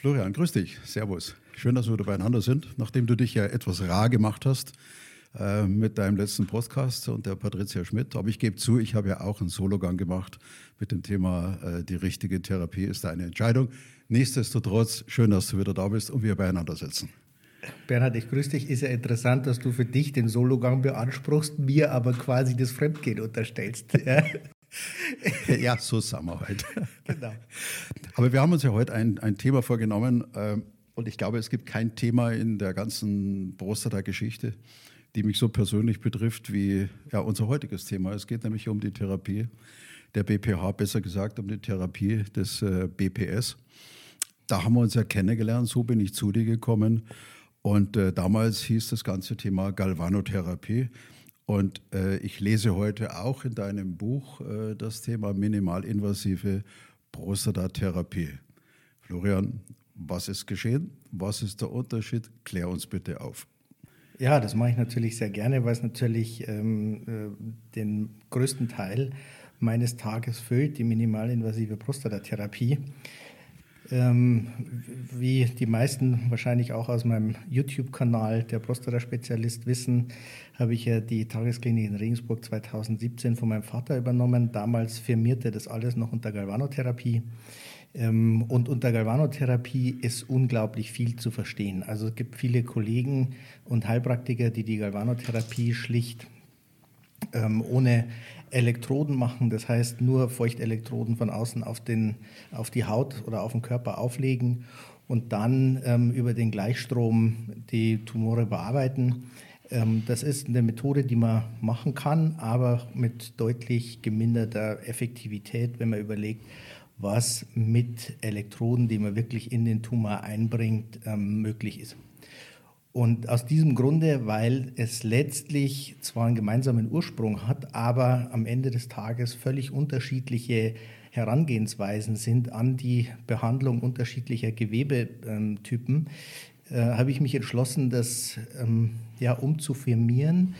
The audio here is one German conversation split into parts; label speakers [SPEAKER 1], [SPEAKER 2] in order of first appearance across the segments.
[SPEAKER 1] Florian, grüß dich. Servus. Schön, dass wir wieder beieinander sind, nachdem du dich ja etwas rar gemacht hast äh, mit deinem letzten Podcast und der Patricia Schmidt. Aber ich gebe zu, ich habe ja auch einen Sologang gemacht mit dem Thema äh, Die richtige Therapie ist eine Entscheidung. Nichtsdestotrotz, schön, dass du wieder da bist und wir beieinander sitzen.
[SPEAKER 2] Bernhard, ich grüße dich. Ist ja interessant, dass du für dich den Sologang beanspruchst, mir aber quasi das Fremdgehen unterstellst.
[SPEAKER 1] so sind wir heute. Genau. Aber wir haben uns ja heute ein, ein Thema vorgenommen äh, und ich glaube, es gibt kein Thema in der ganzen Prostata-Geschichte, die mich so persönlich betrifft wie ja, unser heutiges Thema. Es geht nämlich um die Therapie der BPH, besser gesagt um die Therapie des äh, BPS. Da haben wir uns ja kennengelernt, so bin ich zu dir gekommen. Und äh, damals hieß das ganze Thema Galvanotherapie. Und äh, ich lese heute auch in deinem Buch äh, das Thema minimalinvasive Prostatatherapie. Florian, was ist geschehen? Was ist der Unterschied? Klär uns bitte auf.
[SPEAKER 2] Ja, das mache ich natürlich sehr gerne, weil es natürlich ähm, äh, den größten Teil meines Tages füllt, die minimalinvasive Prostatatherapie. Ähm, wie die meisten wahrscheinlich auch aus meinem YouTube-Kanal, der Prostata-Spezialist, wissen, habe ich ja die Tagesklinik in Regensburg 2017 von meinem Vater übernommen. Damals firmierte das alles noch unter Galvanotherapie. Ähm, und unter Galvanotherapie ist unglaublich viel zu verstehen. Also es gibt viele Kollegen und Heilpraktiker, die die Galvanotherapie schlicht ähm, ohne Elektroden machen, das heißt nur Feuchtelektroden von außen auf, den, auf die Haut oder auf den Körper auflegen und dann ähm, über den Gleichstrom die Tumore bearbeiten. Ähm, das ist eine Methode, die man machen kann, aber mit deutlich geminderter Effektivität, wenn man überlegt, was mit Elektroden, die man wirklich in den Tumor einbringt, ähm, möglich ist. Und aus diesem Grunde, weil es letztlich zwar einen gemeinsamen Ursprung hat, aber am Ende des Tages völlig unterschiedliche Herangehensweisen sind an die Behandlung unterschiedlicher Gewebetypen, äh, habe ich mich entschlossen, das ähm, ja, umzufirmieren,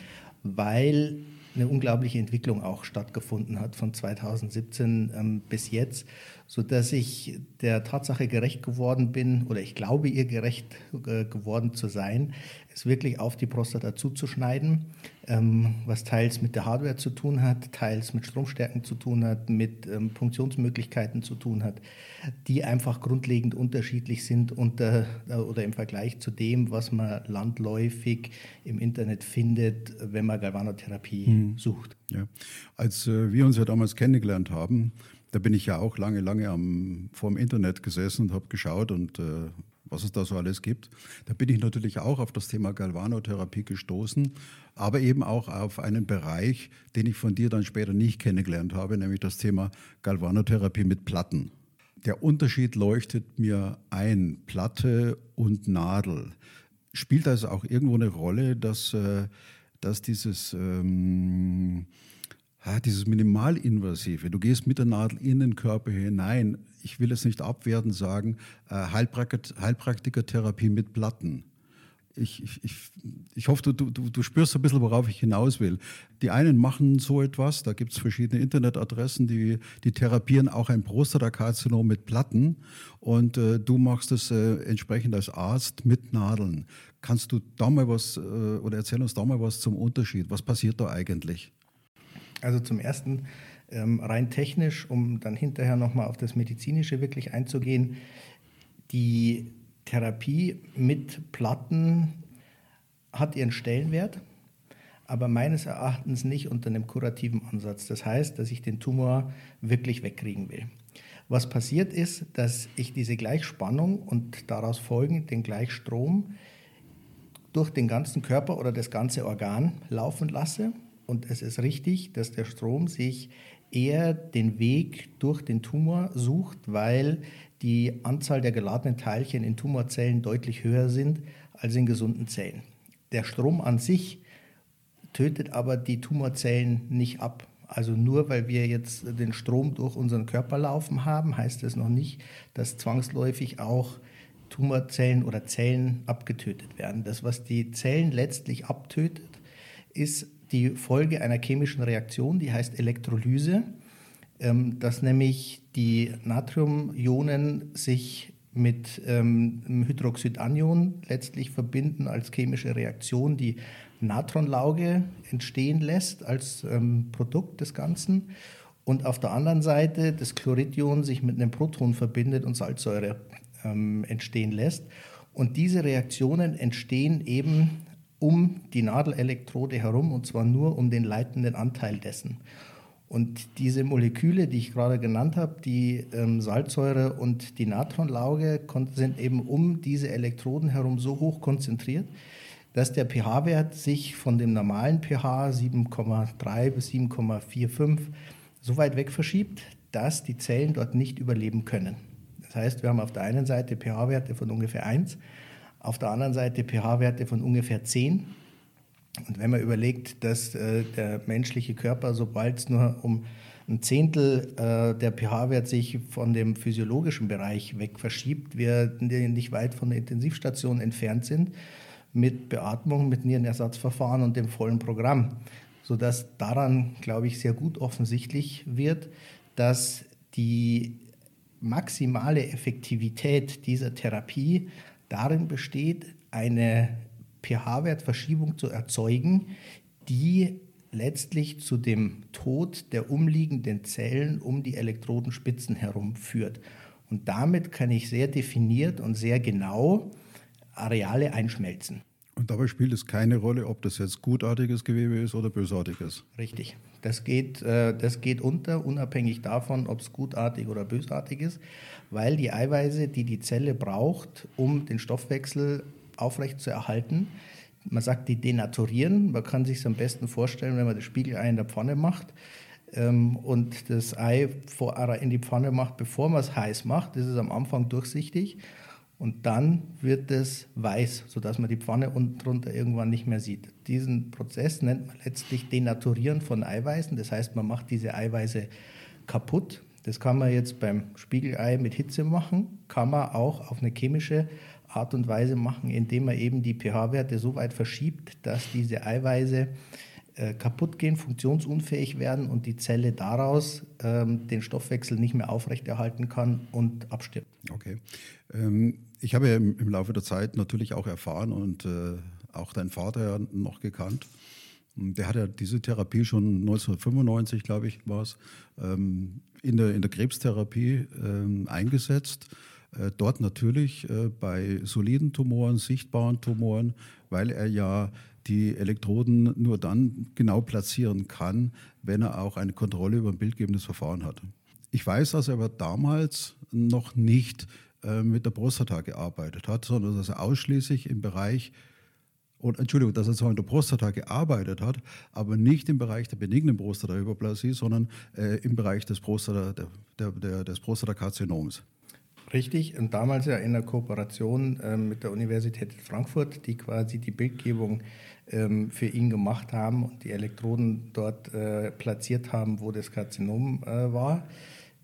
[SPEAKER 2] weil eine unglaubliche Entwicklung auch stattgefunden hat von 2017 ähm, bis jetzt, so dass ich der Tatsache gerecht geworden bin oder ich glaube ihr gerecht äh, geworden zu sein, es wirklich auf die Prostata zuzuschneiden, ähm, was teils mit der Hardware zu tun hat, teils mit Stromstärken zu tun hat, mit ähm, Funktionsmöglichkeiten zu tun hat, die einfach grundlegend unterschiedlich sind unter, äh, oder im Vergleich zu dem, was man landläufig im Internet findet, wenn man Galvanotherapie mhm. sucht.
[SPEAKER 1] Ja. Als äh, wir uns ja damals kennengelernt haben, da bin ich ja auch lange, lange am, vor dem Internet gesessen und habe geschaut und äh, was es da so alles gibt. Da bin ich natürlich auch auf das Thema Galvanotherapie gestoßen, aber eben auch auf einen Bereich, den ich von dir dann später nicht kennengelernt habe, nämlich das Thema Galvanotherapie mit Platten. Der Unterschied leuchtet mir ein, Platte und Nadel. Spielt das auch irgendwo eine Rolle, dass, äh, dass dieses... Ähm, dieses Minimalinvasive, du gehst mit der Nadel in den Körper hinein. Ich will es nicht abwerten sagen, äh, Heilpraktikertherapie mit Platten. Ich, ich, ich, ich hoffe, du, du, du spürst ein bisschen, worauf ich hinaus will. Die einen machen so etwas, da gibt es verschiedene Internetadressen, die, die therapieren auch ein Prostatakarzinom mit Platten und äh, du machst es äh, entsprechend als Arzt mit Nadeln. Kannst du da mal was äh, oder erzähl uns da mal was zum Unterschied? Was passiert da eigentlich?
[SPEAKER 2] Also zum Ersten ähm, rein technisch, um dann hinterher nochmal auf das Medizinische wirklich einzugehen. Die Therapie mit Platten hat ihren Stellenwert, aber meines Erachtens nicht unter einem kurativen Ansatz. Das heißt, dass ich den Tumor wirklich wegkriegen will. Was passiert ist, dass ich diese Gleichspannung und daraus folgend den Gleichstrom durch den ganzen Körper oder das ganze Organ laufen lasse und es ist richtig, dass der Strom sich eher den Weg durch den Tumor sucht, weil die Anzahl der geladenen Teilchen in Tumorzellen deutlich höher sind als in gesunden Zellen. Der Strom an sich tötet aber die Tumorzellen nicht ab. Also nur weil wir jetzt den Strom durch unseren Körper laufen haben, heißt das noch nicht, dass zwangsläufig auch Tumorzellen oder Zellen abgetötet werden. Das, was die Zellen letztlich abtötet, ist die Folge einer chemischen Reaktion, die heißt Elektrolyse, ähm, dass nämlich die Natriumionen sich mit ähm, Hydroxidanion letztlich verbinden als chemische Reaktion, die Natronlauge entstehen lässt als ähm, Produkt des Ganzen. Und auf der anderen Seite das Chloridion sich mit einem Proton verbindet und Salzsäure ähm, entstehen lässt. Und diese Reaktionen entstehen eben um die Nadelelektrode herum und zwar nur um den leitenden Anteil dessen. Und diese Moleküle, die ich gerade genannt habe, die ähm, Salzsäure und die Natronlauge, sind eben um diese Elektroden herum so hoch konzentriert, dass der pH-Wert sich von dem normalen pH 7,3 bis 7,45 so weit weg verschiebt, dass die Zellen dort nicht überleben können. Das heißt, wir haben auf der einen Seite pH-Werte von ungefähr 1, auf der anderen Seite pH-Werte von ungefähr 10. Und wenn man überlegt, dass äh, der menschliche Körper, sobald es nur um ein Zehntel äh, der pH-Wert sich von dem physiologischen Bereich weg verschiebt, wir nicht weit von der Intensivstation entfernt sind, mit Beatmung, mit Nierenersatzverfahren und dem vollen Programm, sodass daran, glaube ich, sehr gut offensichtlich wird, dass die maximale Effektivität dieser Therapie darin besteht, eine pH-Wertverschiebung zu erzeugen, die letztlich zu dem Tod der umliegenden Zellen um die Elektrodenspitzen herum führt. Und damit kann ich sehr definiert und sehr genau Areale einschmelzen.
[SPEAKER 1] Und dabei spielt es keine Rolle, ob das jetzt gutartiges Gewebe ist oder bösartiges.
[SPEAKER 2] Richtig. Das geht, äh, das geht unter, unabhängig davon, ob es gutartig oder bösartig ist, weil die Eiweiße, die die Zelle braucht, um den Stoffwechsel aufrechtzuerhalten, man sagt, die denaturieren. Man kann sich es am besten vorstellen, wenn man das Spiegelei in der Pfanne macht ähm, und das Ei in die Pfanne macht, bevor man es heiß macht. Das ist am Anfang durchsichtig und dann wird es weiß, sodass man die Pfanne unten drunter irgendwann nicht mehr sieht. Diesen Prozess nennt man letztlich Denaturieren von Eiweißen. Das heißt, man macht diese Eiweiße kaputt. Das kann man jetzt beim Spiegelei mit Hitze machen, kann man auch auf eine chemische Art und Weise machen, indem man eben die pH-Werte so weit verschiebt, dass diese Eiweiße äh, kaputt gehen, funktionsunfähig werden und die Zelle daraus ähm, den Stoffwechsel nicht mehr aufrechterhalten kann und abstirbt.
[SPEAKER 1] Okay. Ähm, ich habe im, im, Laufe der Zeit natürlich auch erfahren und äh, auch deinen Vater ja noch gekannt. Der hat ja diese Therapie schon 1995, glaube ich, war es, ähm, in, der, in der Krebstherapie ähm, eingesetzt. Äh, dort natürlich äh, bei soliden Tumoren, sichtbaren Tumoren, weil er ja die Elektroden nur dann genau platzieren kann, wenn er auch eine Kontrolle über ein bildgebendes Verfahren hat. Ich weiß, dass er aber damals noch nicht äh, mit der Prostata gearbeitet hat, sondern dass er ausschließlich im Bereich und Entschuldigung, dass er zwar in der Prostata gearbeitet hat, aber nicht im Bereich der benignen Prostatahyperplasie, sondern äh, im Bereich des, Prostata, der, der, Prostatakarzinoms.
[SPEAKER 2] Richtig, und damals ja in der Kooperation äh, mit der Universität Frankfurt, die quasi die Bildgebung ähm, für ihn gemacht haben und die Elektroden dort äh, platziert haben, wo das Karzinom äh, war.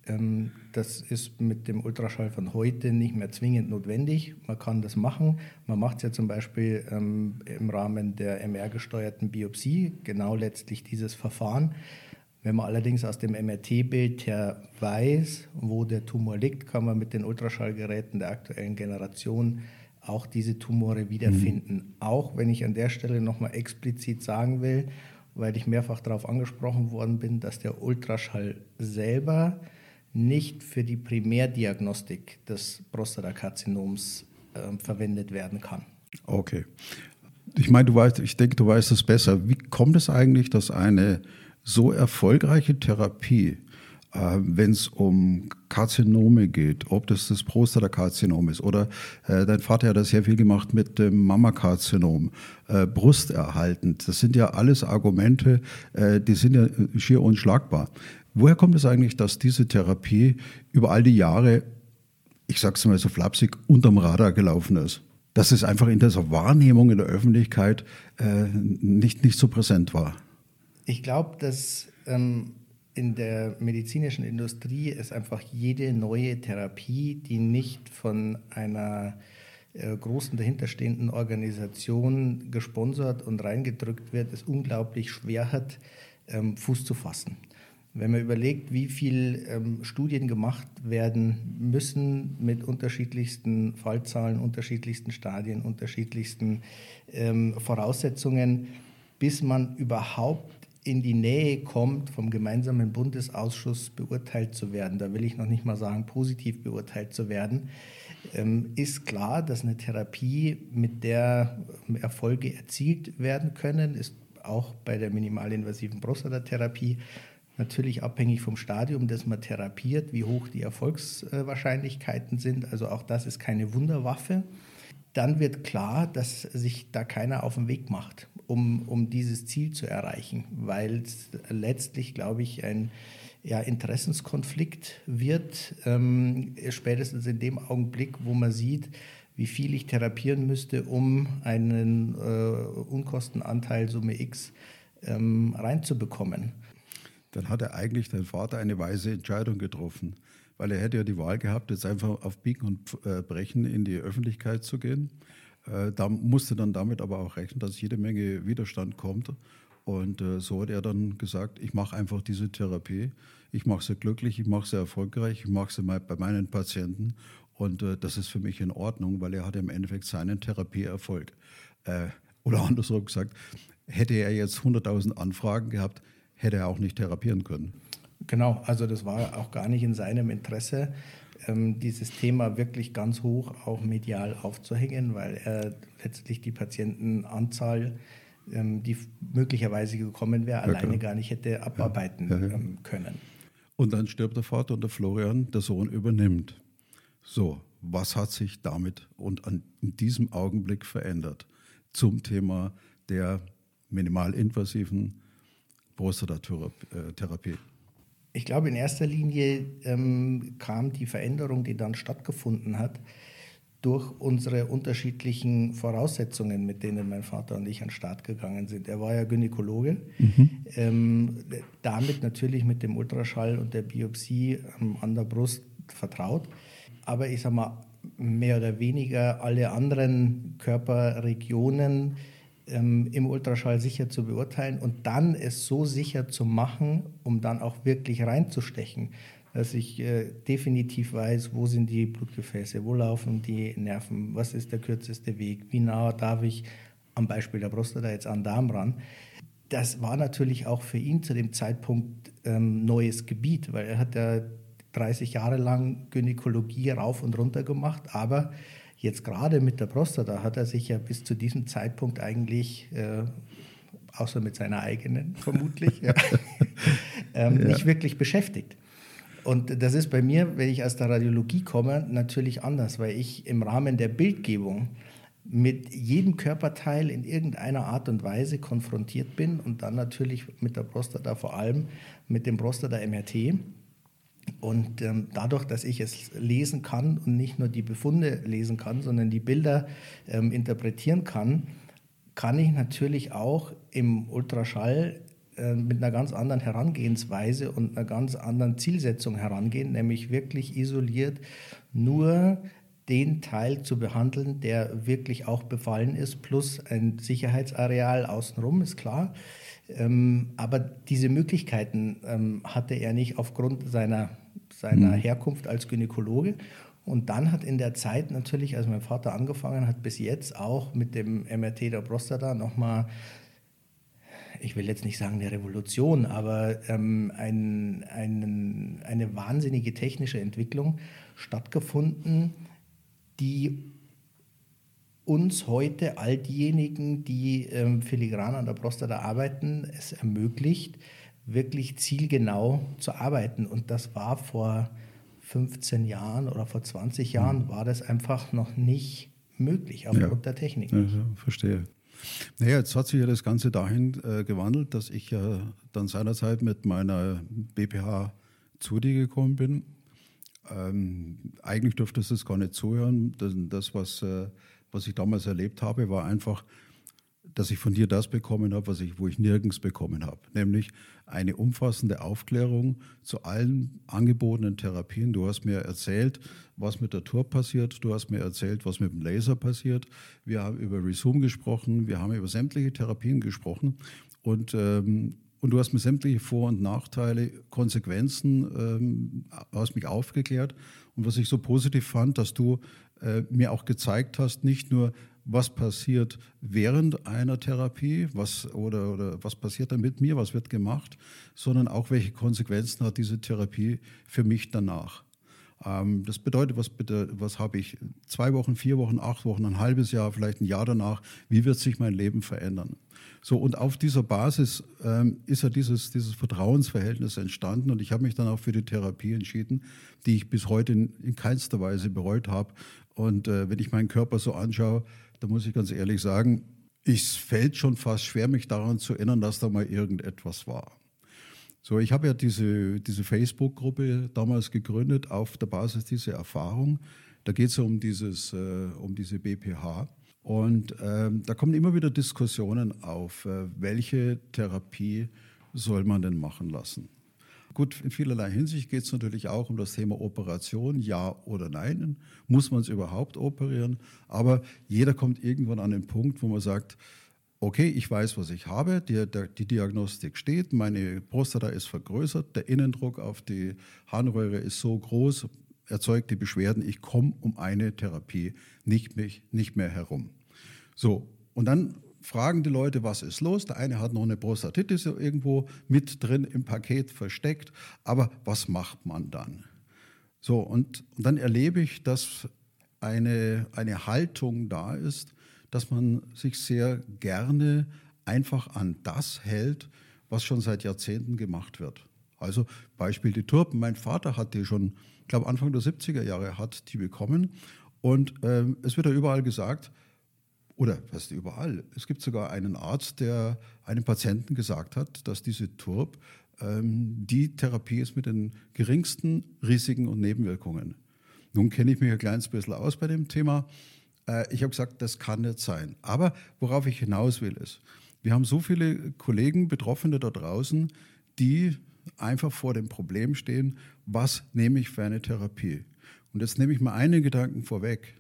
[SPEAKER 2] Ähm, das ist mit dem Ultraschall von heute nicht mehr zwingend notwendig. Man kann das machen. Man macht es ja zum Beispiel ähm, im Rahmen der MR-gesteuerten Biopsie, genau letztlich dieses Verfahren. Wenn man allerdings aus dem MRT-Bild her weiß, wo der Tumor liegt, kann man mit den Ultraschallgeräten der aktuellen Generation auch diese Tumore wiederfinden. Mhm. Auch wenn ich an der Stelle nochmal explizit sagen will, weil ich mehrfach darauf angesprochen worden bin, dass der Ultraschall selber nicht für die Primärdiagnostik des Prostatakarzinoms äh, verwendet werden kann.
[SPEAKER 1] Okay. Ich meine, du weißt, ich denke, du weißt es besser. Wie kommt es eigentlich, dass eine so erfolgreiche Therapie äh, wenn es um Karzinome geht, ob das das Prostatakarzinom ist oder äh, dein Vater hat das sehr viel gemacht mit dem Mammakarzinom, äh, Brusterhaltend. Das sind ja alles Argumente, äh, die sind ja schier unschlagbar. Woher kommt es eigentlich, dass diese Therapie über all die Jahre, ich sag's mal so flapsig, unterm Radar gelaufen ist? Dass es einfach in dieser Wahrnehmung in der Öffentlichkeit äh, nicht, nicht so präsent war?
[SPEAKER 2] Ich glaube, dass ähm in der medizinischen Industrie ist einfach jede neue Therapie, die nicht von einer äh, großen dahinterstehenden Organisation gesponsert und reingedrückt wird, es unglaublich schwer hat, ähm, Fuß zu fassen. Wenn man überlegt, wie viele ähm, Studien gemacht werden müssen mit unterschiedlichsten Fallzahlen, unterschiedlichsten Stadien, unterschiedlichsten ähm, Voraussetzungen, bis man überhaupt in die Nähe kommt, vom gemeinsamen Bundesausschuss beurteilt zu werden, da will ich noch nicht mal sagen, positiv beurteilt zu werden, ähm, ist klar, dass eine Therapie, mit der Erfolge erzielt werden können, ist auch bei der minimalinvasiven Prostatatherapie natürlich abhängig vom Stadium, das man therapiert, wie hoch die Erfolgswahrscheinlichkeiten sind. Also auch das ist keine Wunderwaffe. Dann wird klar, dass sich da keiner auf den Weg macht um, um dieses Ziel zu erreichen, weil es letztlich, glaube ich, ein ja, Interessenskonflikt wird, ähm, spätestens in dem Augenblick, wo man sieht, wie viel ich therapieren müsste, um einen äh, Unkostenanteil Summe X ähm, reinzubekommen.
[SPEAKER 1] Dann hat er eigentlich dein Vater eine weise Entscheidung getroffen, weil er hätte ja die Wahl gehabt, jetzt einfach auf Biegen und äh, Brechen in die Öffentlichkeit zu gehen äh, da musste dann damit aber auch rechnen, dass jede Menge Widerstand kommt. Und äh, so hat er dann gesagt, ich mache einfach diese Therapie. Ich mache sie glücklich, ich mache sie erfolgreich, ich mache sie bei meinen Patienten. Und äh, das ist für mich in Ordnung, weil er hat im Endeffekt seinen Therapieerfolg. Äh, oder andersrum gesagt, hätte er jetzt 100.000 Anfragen gehabt, hätte er auch nicht therapieren können.
[SPEAKER 2] Genau, also das war auch gar nicht in seinem Interesse dieses Thema wirklich ganz hoch auch medial aufzuhängen, weil er letztlich die Patientenanzahl, ähm, die möglicherweise gekommen wäre, ja, alleine klar. gar nicht hätte abarbeiten ja, ja, ähm, können.
[SPEAKER 1] Und dann stirbt der Vater und der Florian, der Sohn, übernimmt. So, was hat sich damit und an, in diesem Augenblick verändert zum Thema der minimalinvasiven Prostatatherapie?
[SPEAKER 2] Ich glaube, in erster Linie ähm, kam die Veränderung, die dann stattgefunden hat, durch unsere unterschiedlichen Voraussetzungen, mit denen mein Vater und ich an den Start gegangen sind. Er war ja Gynäkologe, mhm. ähm, damit natürlich mit dem Ultraschall und der Biopsie ähm, an der Brust vertraut. Aber ich sage mal, mehr oder weniger alle anderen Körperregionen ähm, im Ultraschall sicher zu beurteilen und dann es so sicher zu machen, um dann auch wirklich reinzustechen, dass ich äh, definitiv weiß, wo sind die Blutgefäße, wo laufen die Nerven, was ist der kürzeste Weg, wie nah darf ich am Beispiel der Prostata jetzt an Darm ran. Das war natürlich auch für ihn zu dem Zeitpunkt ähm, neues Gebiet, weil er hat ja 30 Jahre lang Gynäkologie rauf und runter gemacht, aber Jetzt gerade mit der Prostata hat er sich ja bis zu diesem Zeitpunkt eigentlich, äh, außer mit seiner eigenen vermutlich, ja, ähm, ja. nicht wirklich beschäftigt. Und das ist bei mir, wenn ich aus der Radiologie komme, natürlich anders, weil ich im Rahmen der Bildgebung mit jedem Körperteil in irgendeiner Art und Weise konfrontiert bin und dann natürlich mit der Prostata vor allem mit dem Prostata-MRT und ähm, dadurch, dass ich es lesen kann und nicht nur die Befunde lesen kann, sondern die Bilder ähm, interpretieren kann, kann ich natürlich auch im Ultraschall äh, mit einer ganz anderen Herangehensweise und einer ganz anderen Zielsetzung herangehen, nämlich wirklich isoliert nur den Teil zu behandeln, der wirklich auch befallen ist, plus ein Sicherheitsareal außenrum, ist klar. Ähm, aber diese Möglichkeiten ähm, hatte er nicht aufgrund seiner, seiner mhm. Herkunft als Gynäkologe. Und dann hat in der Zeit natürlich, als mein Vater angefangen hat, bis jetzt auch mit dem MRT der Prostata nochmal, ich will jetzt nicht sagen eine Revolution, aber ähm, ein, ein, eine wahnsinnige technische Entwicklung stattgefunden, die uns heute, all diejenigen, die ähm, filigran an der Prostata arbeiten, es ermöglicht, wirklich zielgenau zu arbeiten. Und das war vor 15 Jahren oder vor 20 Jahren, mhm. war das einfach noch nicht möglich aufgrund ja. der Technik.
[SPEAKER 1] Also, verstehe. Naja, jetzt hat sich ja das Ganze dahin äh, gewandelt, dass ich ja dann seinerzeit mit meiner BPH zu dir gekommen bin. Ähm, eigentlich durftest du es gar nicht zuhören. Das, das was, äh, was ich damals erlebt habe, war einfach, dass ich von dir das bekommen habe, was ich, wo ich nirgends bekommen habe, nämlich eine umfassende Aufklärung zu allen angebotenen Therapien. Du hast mir erzählt, was mit der Tour passiert, du hast mir erzählt, was mit dem Laser passiert. Wir haben über Resume gesprochen, wir haben über sämtliche Therapien gesprochen und ähm, und du hast mir sämtliche Vor- und Nachteile, Konsequenzen, ähm, hast mich aufgeklärt. Und was ich so positiv fand, dass du äh, mir auch gezeigt hast, nicht nur, was passiert während einer Therapie, was, oder, oder was passiert dann mit mir, was wird gemacht, sondern auch, welche Konsequenzen hat diese Therapie für mich danach. Ähm, das bedeutet, was, was habe ich zwei Wochen, vier Wochen, acht Wochen, ein halbes Jahr, vielleicht ein Jahr danach, wie wird sich mein Leben verändern? So, und auf dieser Basis ähm, ist ja dieses, dieses Vertrauensverhältnis entstanden und ich habe mich dann auch für die Therapie entschieden, die ich bis heute in, in keinster Weise bereut habe. Und äh, wenn ich meinen Körper so anschaue, da muss ich ganz ehrlich sagen, es fällt schon fast schwer, mich daran zu erinnern, dass da mal irgendetwas war. So, ich habe ja diese, diese Facebook-Gruppe damals gegründet auf der Basis dieser Erfahrung. Da geht es ja um, äh, um diese BPH. Und ähm, da kommen immer wieder Diskussionen auf, äh, welche Therapie soll man denn machen lassen. Gut, in vielerlei Hinsicht geht es natürlich auch um das Thema Operation, ja oder nein. Muss man es überhaupt operieren? Aber jeder kommt irgendwann an den Punkt, wo man sagt, okay, ich weiß, was ich habe, die, die Diagnostik steht, meine Prostata ist vergrößert, der Innendruck auf die Harnröhre ist so groß, erzeugt die Beschwerden, ich komme um eine Therapie nicht, nicht mehr herum. So, und dann fragen die Leute, was ist los? Der eine hat noch eine Prostatitis irgendwo mit drin im Paket versteckt, aber was macht man dann? So, und, und dann erlebe ich, dass eine, eine Haltung da ist, dass man sich sehr gerne einfach an das hält, was schon seit Jahrzehnten gemacht wird. Also Beispiel die Turpen. Mein Vater hat die schon, ich glaube Anfang der 70er Jahre hat die bekommen. Und ähm, es wird ja überall gesagt, oder fast überall. Es gibt sogar einen Arzt, der einem Patienten gesagt hat, dass diese Turb ähm, die Therapie ist mit den geringsten Risiken und Nebenwirkungen. Nun kenne ich mich ein kleines bisschen aus bei dem Thema. Äh, ich habe gesagt, das kann nicht sein. Aber worauf ich hinaus will, ist, wir haben so viele Kollegen, Betroffene da draußen, die einfach vor dem Problem stehen, was nehme ich für eine Therapie? Und jetzt nehme ich mal einen Gedanken vorweg.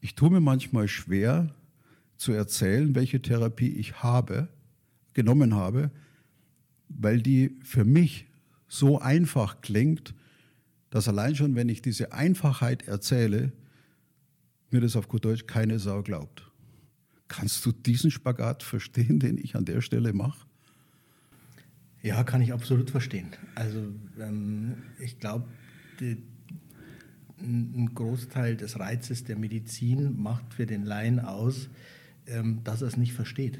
[SPEAKER 1] Ich tue mir manchmal schwer, zu erzählen, welche Therapie ich habe, genommen habe, weil die für mich so einfach klingt, dass allein schon, wenn ich diese Einfachheit erzähle, mir das auf gut Deutsch keine Sau glaubt. Kannst du diesen Spagat verstehen, den ich an der Stelle mache?
[SPEAKER 2] Ja, kann ich absolut verstehen. Also ähm, ich glaube, ein Großteil des Reizes der Medizin macht für den Laien aus, ähm, dass er es nicht versteht.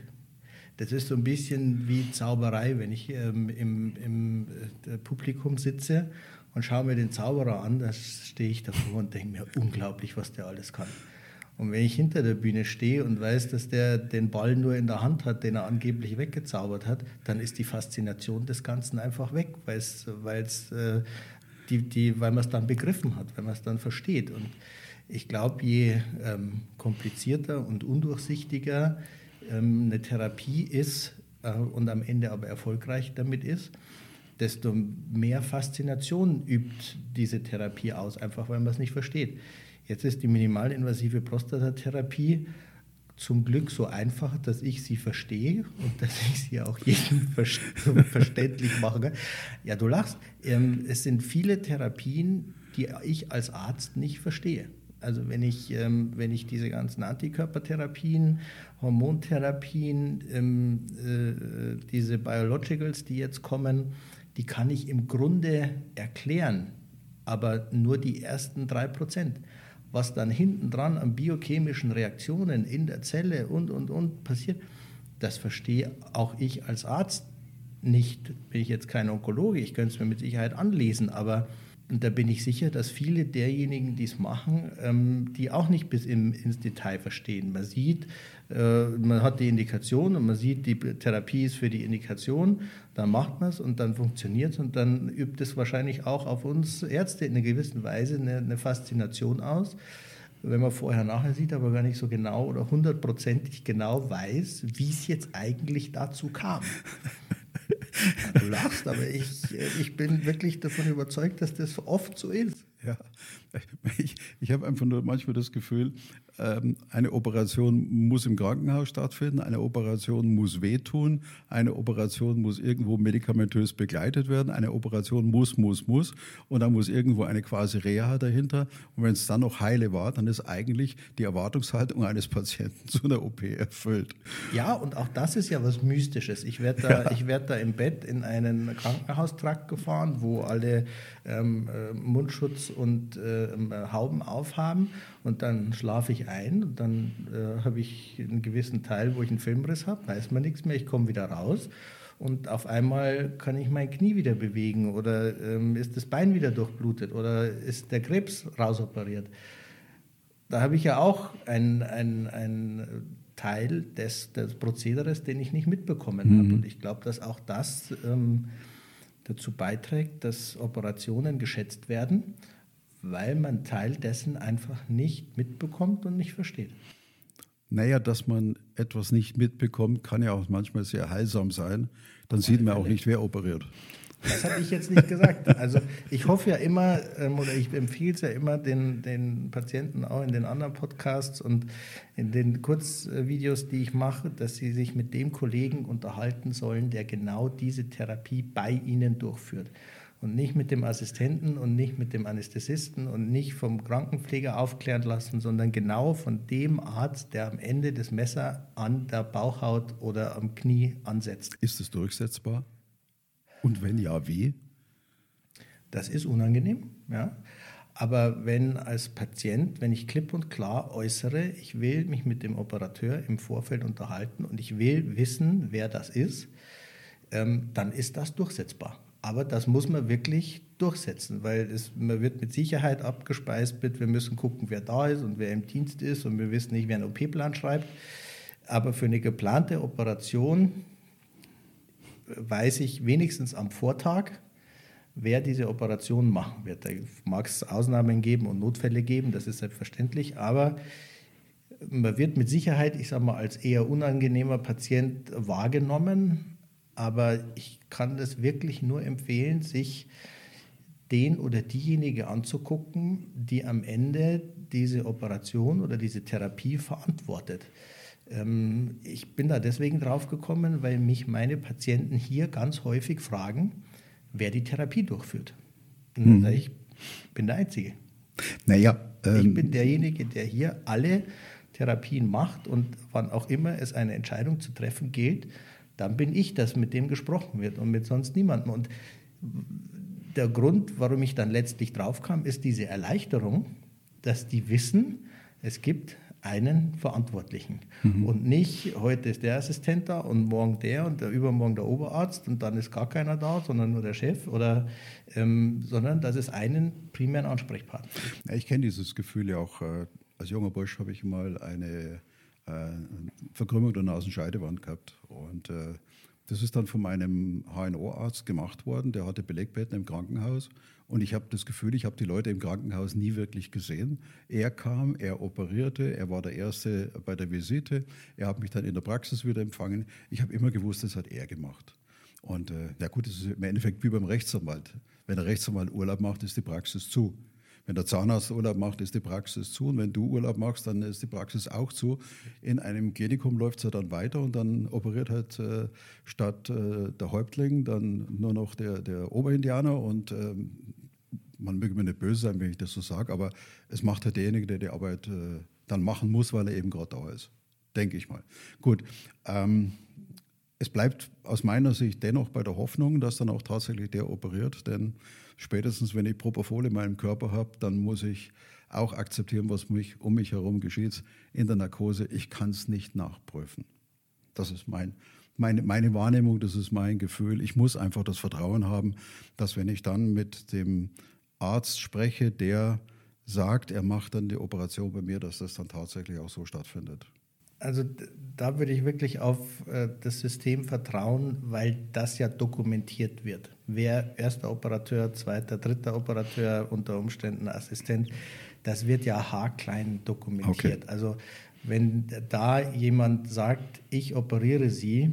[SPEAKER 2] Das ist so ein bisschen wie Zauberei, wenn ich ähm, im, im äh, Publikum sitze und schaue mir den Zauberer an, da stehe ich davor und denke mir, unglaublich, was der alles kann. Und wenn ich hinter der Bühne stehe und weiß, dass der den Ball nur in der Hand hat, den er angeblich weggezaubert hat, dann ist die Faszination des Ganzen einfach weg, weil's, weil's, äh, die, die, weil man es dann begriffen hat, weil man es dann versteht. Und ich glaube, je ähm, komplizierter und undurchsichtiger ähm, eine Therapie ist äh, und am Ende aber erfolgreich damit ist, desto mehr Faszination übt diese Therapie aus, einfach weil man es nicht versteht. Jetzt ist die minimalinvasive Prostatatherapie zum Glück so einfach, dass ich sie verstehe und dass ich sie auch jedem verständlich mache. Ja, du lachst. Ähm, es sind viele Therapien, die ich als Arzt nicht verstehe. Also wenn ich, ähm, wenn ich diese ganzen Antikörpertherapien, Hormontherapien, ähm, äh, diese Biologicals, die jetzt kommen, die kann ich im Grunde erklären, aber nur die ersten drei Prozent. Was dann hinten dran an biochemischen Reaktionen in der Zelle und, und, und passiert, das verstehe auch ich als Arzt nicht, bin ich jetzt kein Onkologe, ich könnte es mir mit Sicherheit anlesen, aber und da bin ich sicher, dass viele derjenigen, die es machen, ähm, die auch nicht bis im, ins Detail verstehen. Man sieht, äh, man hat die Indikation und man sieht, die Therapie ist für die Indikation, dann macht man es und dann funktioniert es und dann übt es wahrscheinlich auch auf uns Ärzte in einer gewissen Weise eine, eine Faszination aus wenn man vorher nachher sieht, aber gar nicht so genau oder hundertprozentig genau weiß, wie es jetzt eigentlich dazu kam. Du lachst, aber ich, ich bin wirklich davon überzeugt, dass das oft so ist.
[SPEAKER 1] Ja, ich, ich habe einfach nur manchmal das Gefühl, ähm, eine Operation muss im Krankenhaus stattfinden, eine Operation muss wehtun, eine Operation muss irgendwo medikamentös begleitet werden, eine Operation muss, muss, muss und dann muss irgendwo eine quasi Reha dahinter. Und wenn es dann noch heile war, dann ist eigentlich die Erwartungshaltung eines Patienten zu einer OP erfüllt.
[SPEAKER 2] Ja, und auch das ist ja was Mystisches. Ich werde da, ja. werd da im Bett in einen Krankenhaustrakt gefahren, wo alle ähm, äh, Mundschutz und äh, Hauben aufhaben und dann schlafe ich ein und dann äh, habe ich einen gewissen Teil, wo ich einen Filmriss habe, weiß man nichts mehr, ich komme wieder raus und auf einmal kann ich mein Knie wieder bewegen oder ähm, ist das Bein wieder durchblutet oder ist der Krebs rausoperiert. Da habe ich ja auch einen ein Teil des, des Prozederes, den ich nicht mitbekommen mhm. habe. Und ich glaube, dass auch das ähm, dazu beiträgt, dass Operationen geschätzt werden weil man Teil dessen einfach nicht mitbekommt und nicht versteht.
[SPEAKER 1] Naja, dass man etwas nicht mitbekommt, kann ja auch manchmal sehr heilsam sein. Dann sieht man auch nicht, wer operiert.
[SPEAKER 2] Das habe ich jetzt nicht gesagt. Also ich hoffe ja immer, ähm, oder ich empfehle es ja immer den, den Patienten auch in den anderen Podcasts und in den Kurzvideos, die ich mache, dass sie sich mit dem Kollegen unterhalten sollen, der genau diese Therapie bei ihnen durchführt und nicht mit dem Assistenten und nicht mit dem Anästhesisten und nicht vom Krankenpfleger aufklären lassen, sondern genau von dem Arzt, der am Ende das Messer an der Bauchhaut oder am Knie ansetzt.
[SPEAKER 1] Ist es durchsetzbar? Und wenn ja, wie?
[SPEAKER 2] Das ist unangenehm, ja. Aber wenn als Patient, wenn ich klipp und klar äußere, ich will mich mit dem Operateur im Vorfeld unterhalten und ich will wissen, wer das ist, ähm, dann ist das durchsetzbar. Aber das muss man wirklich durchsetzen, weil es, man wird mit Sicherheit abgespeist mit, wir müssen gucken, wer da ist und wer im Dienst ist und wir wissen nicht, wer einen OP-Plan schreibt. Aber für eine geplante Operation weiß ich wenigstens am Vortag, wer diese Operation machen wird. Da mag es Ausnahmen geben und Notfälle geben, das ist selbstverständlich, aber man wird mit Sicherheit, ich sage mal, als eher unangenehmer Patient wahrgenommen, aber ich kann das wirklich nur empfehlen, sich den oder diejenige anzugucken, die am Ende diese Operation oder diese Therapie verantwortet. Ähm, ich bin da deswegen drauf gekommen, weil mich meine Patienten hier ganz häufig fragen, wer die Therapie durchführt. Mhm. Ich bin der Einzige.
[SPEAKER 1] Naja,
[SPEAKER 2] ähm, ich bin derjenige, der hier alle Therapien macht und wann auch immer es eine Entscheidung zu treffen gilt, dann bin ich das, mit dem gesprochen wird und mit sonst niemandem. Und der Grund, warum ich dann letztlich draufkam, ist diese Erleichterung, dass die wissen, es gibt einen Verantwortlichen. Mhm. Und nicht, heute ist der Assistent da und morgen der und der übermorgen der Oberarzt und dann ist gar keiner da, sondern nur der Chef, oder, ähm, sondern dass es einen primären Ansprechpartner
[SPEAKER 1] gibt. Ich kenne dieses Gefühl ja auch. Äh, als junger Bursch habe ich mal eine äh, Verkrümmung der Nasenscheidewand gehabt. Und äh, das ist dann von meinem HNO-Arzt gemacht worden. Der hatte Belegbetten im Krankenhaus. Und ich habe das Gefühl, ich habe die Leute im Krankenhaus nie wirklich gesehen. Er kam, er operierte, er war der Erste bei der Visite. Er hat mich dann in der Praxis wieder empfangen. Ich habe immer gewusst, das hat er gemacht. Und äh, ja gut, das ist im Endeffekt wie beim Rechtsanwalt. Wenn der Rechtsanwalt Urlaub macht, ist die Praxis zu. Wenn der Zahnarzt Urlaub macht, ist die Praxis zu. Und wenn du Urlaub machst, dann ist die Praxis auch zu. In einem Klinikum läuft es ja dann weiter und dann operiert halt äh, statt äh, der Häuptling dann nur noch der, der Oberindianer. Und ähm, man möge mir nicht böse sein, wenn ich das so sage, aber es macht halt derjenige, der die Arbeit äh, dann machen muss, weil er eben gerade da ist. Denke ich mal. Gut. Ähm, es bleibt aus meiner Sicht dennoch bei der Hoffnung, dass dann auch tatsächlich der operiert, denn spätestens wenn ich Propofol in meinem Körper habe, dann muss ich auch akzeptieren, was mich, um mich herum geschieht in der Narkose. Ich kann es nicht nachprüfen. Das ist mein, meine, meine Wahrnehmung, das ist mein Gefühl. Ich muss einfach das Vertrauen haben, dass wenn ich dann mit dem Arzt spreche, der sagt, er macht dann die Operation bei mir, dass das dann tatsächlich auch so stattfindet.
[SPEAKER 2] Also da würde ich wirklich auf äh, das System vertrauen, weil das ja dokumentiert wird. Wer erster Operateur, zweiter, dritter Operateur, unter Umständen Assistent, das wird ja haarklein dokumentiert. Okay. Also wenn da jemand sagt, ich operiere Sie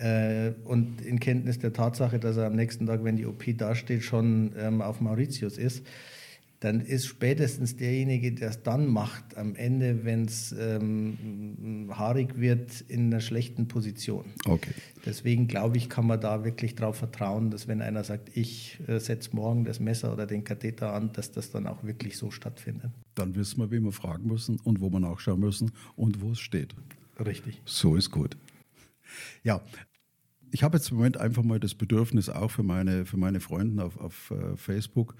[SPEAKER 2] äh, und in Kenntnis der Tatsache, dass er am nächsten Tag, wenn die OP dasteht, schon ähm, auf Mauritius ist, dann ist spätestens derjenige, der es dann macht, am Ende, wenn es ähm, haarig wird, in einer schlechten Position.
[SPEAKER 1] Okay.
[SPEAKER 2] Deswegen glaube ich, kann man da wirklich darauf vertrauen, dass wenn einer sagt, ich äh, setze morgen das Messer oder den Katheter an, dass das dann auch wirklich so stattfindet.
[SPEAKER 1] Dann wissen wir, wie wir fragen müssen und wo wir nachschauen müssen und wo es steht.
[SPEAKER 2] Richtig.
[SPEAKER 1] So ist gut. Ja, ich habe jetzt im Moment einfach mal das Bedürfnis, auch für meine, für meine Freunde auf, auf uh, Facebook,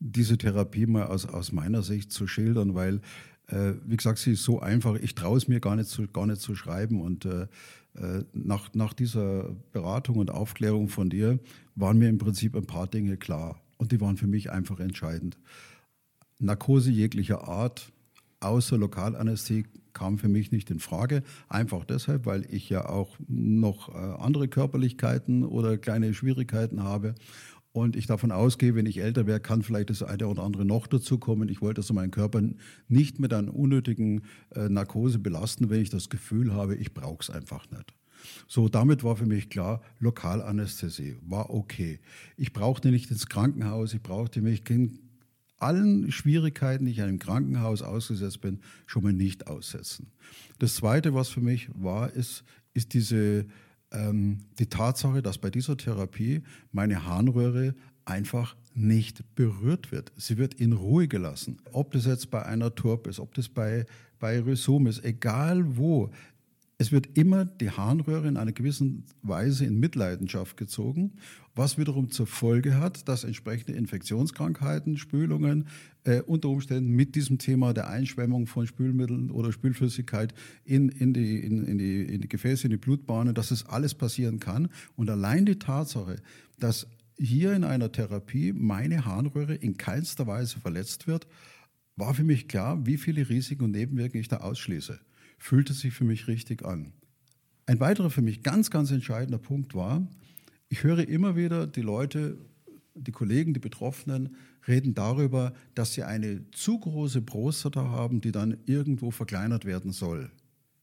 [SPEAKER 1] diese Therapie mal aus, aus meiner Sicht zu schildern, weil, äh, wie gesagt, sie ist so einfach, ich traue es mir gar nicht zu, gar nicht zu schreiben. Und äh, äh, nach, nach dieser Beratung und Aufklärung von dir waren mir im Prinzip ein paar Dinge klar. Und die waren für mich einfach entscheidend. Narkose jeglicher Art, außer Lokalanästhesie, kam für mich nicht in Frage. Einfach deshalb, weil ich ja auch noch äh, andere Körperlichkeiten oder kleine Schwierigkeiten habe und ich davon ausgehe, wenn ich älter wäre, kann vielleicht das eine oder andere noch dazu kommen. Ich wollte also meinen Körper nicht mit einer unnötigen äh, Narkose belasten, wenn ich das Gefühl habe, ich brauche es einfach nicht. So, damit war für mich klar, Lokalanästhesie war okay. Ich brauchte nicht ins Krankenhaus, ich brauchte mich allen Schwierigkeiten, die ich einem Krankenhaus ausgesetzt bin, schon mal nicht aussetzen. Das Zweite, was für mich war, ist, ist diese ähm, die Tatsache, dass bei dieser Therapie meine Harnröhre einfach nicht berührt wird. Sie wird in Ruhe gelassen. Ob das jetzt bei einer Turp ist, ob das bei, bei Rhizom ist, egal wo. Es wird immer die Harnröhre in einer gewissen Weise in Mitleidenschaft gezogen, was wiederum zur Folge hat, dass entsprechende Infektionskrankheiten, Spülungen äh, unter Umständen mit diesem Thema der Einschwemmung von Spülmitteln oder Spülflüssigkeit in, in, die, in, in, die, in die Gefäße, in die Blutbahnen, dass es alles passieren kann. Und allein die Tatsache, dass hier in einer Therapie meine Harnröhre in keinster Weise verletzt wird, war für mich klar, wie viele Risiken und Nebenwirkungen ich da ausschließe fühlte sich für mich richtig an. Ein weiterer für mich ganz, ganz entscheidender Punkt war, ich höre immer wieder die Leute, die Kollegen, die Betroffenen reden darüber, dass sie eine zu große Prostata haben, die dann irgendwo verkleinert werden soll.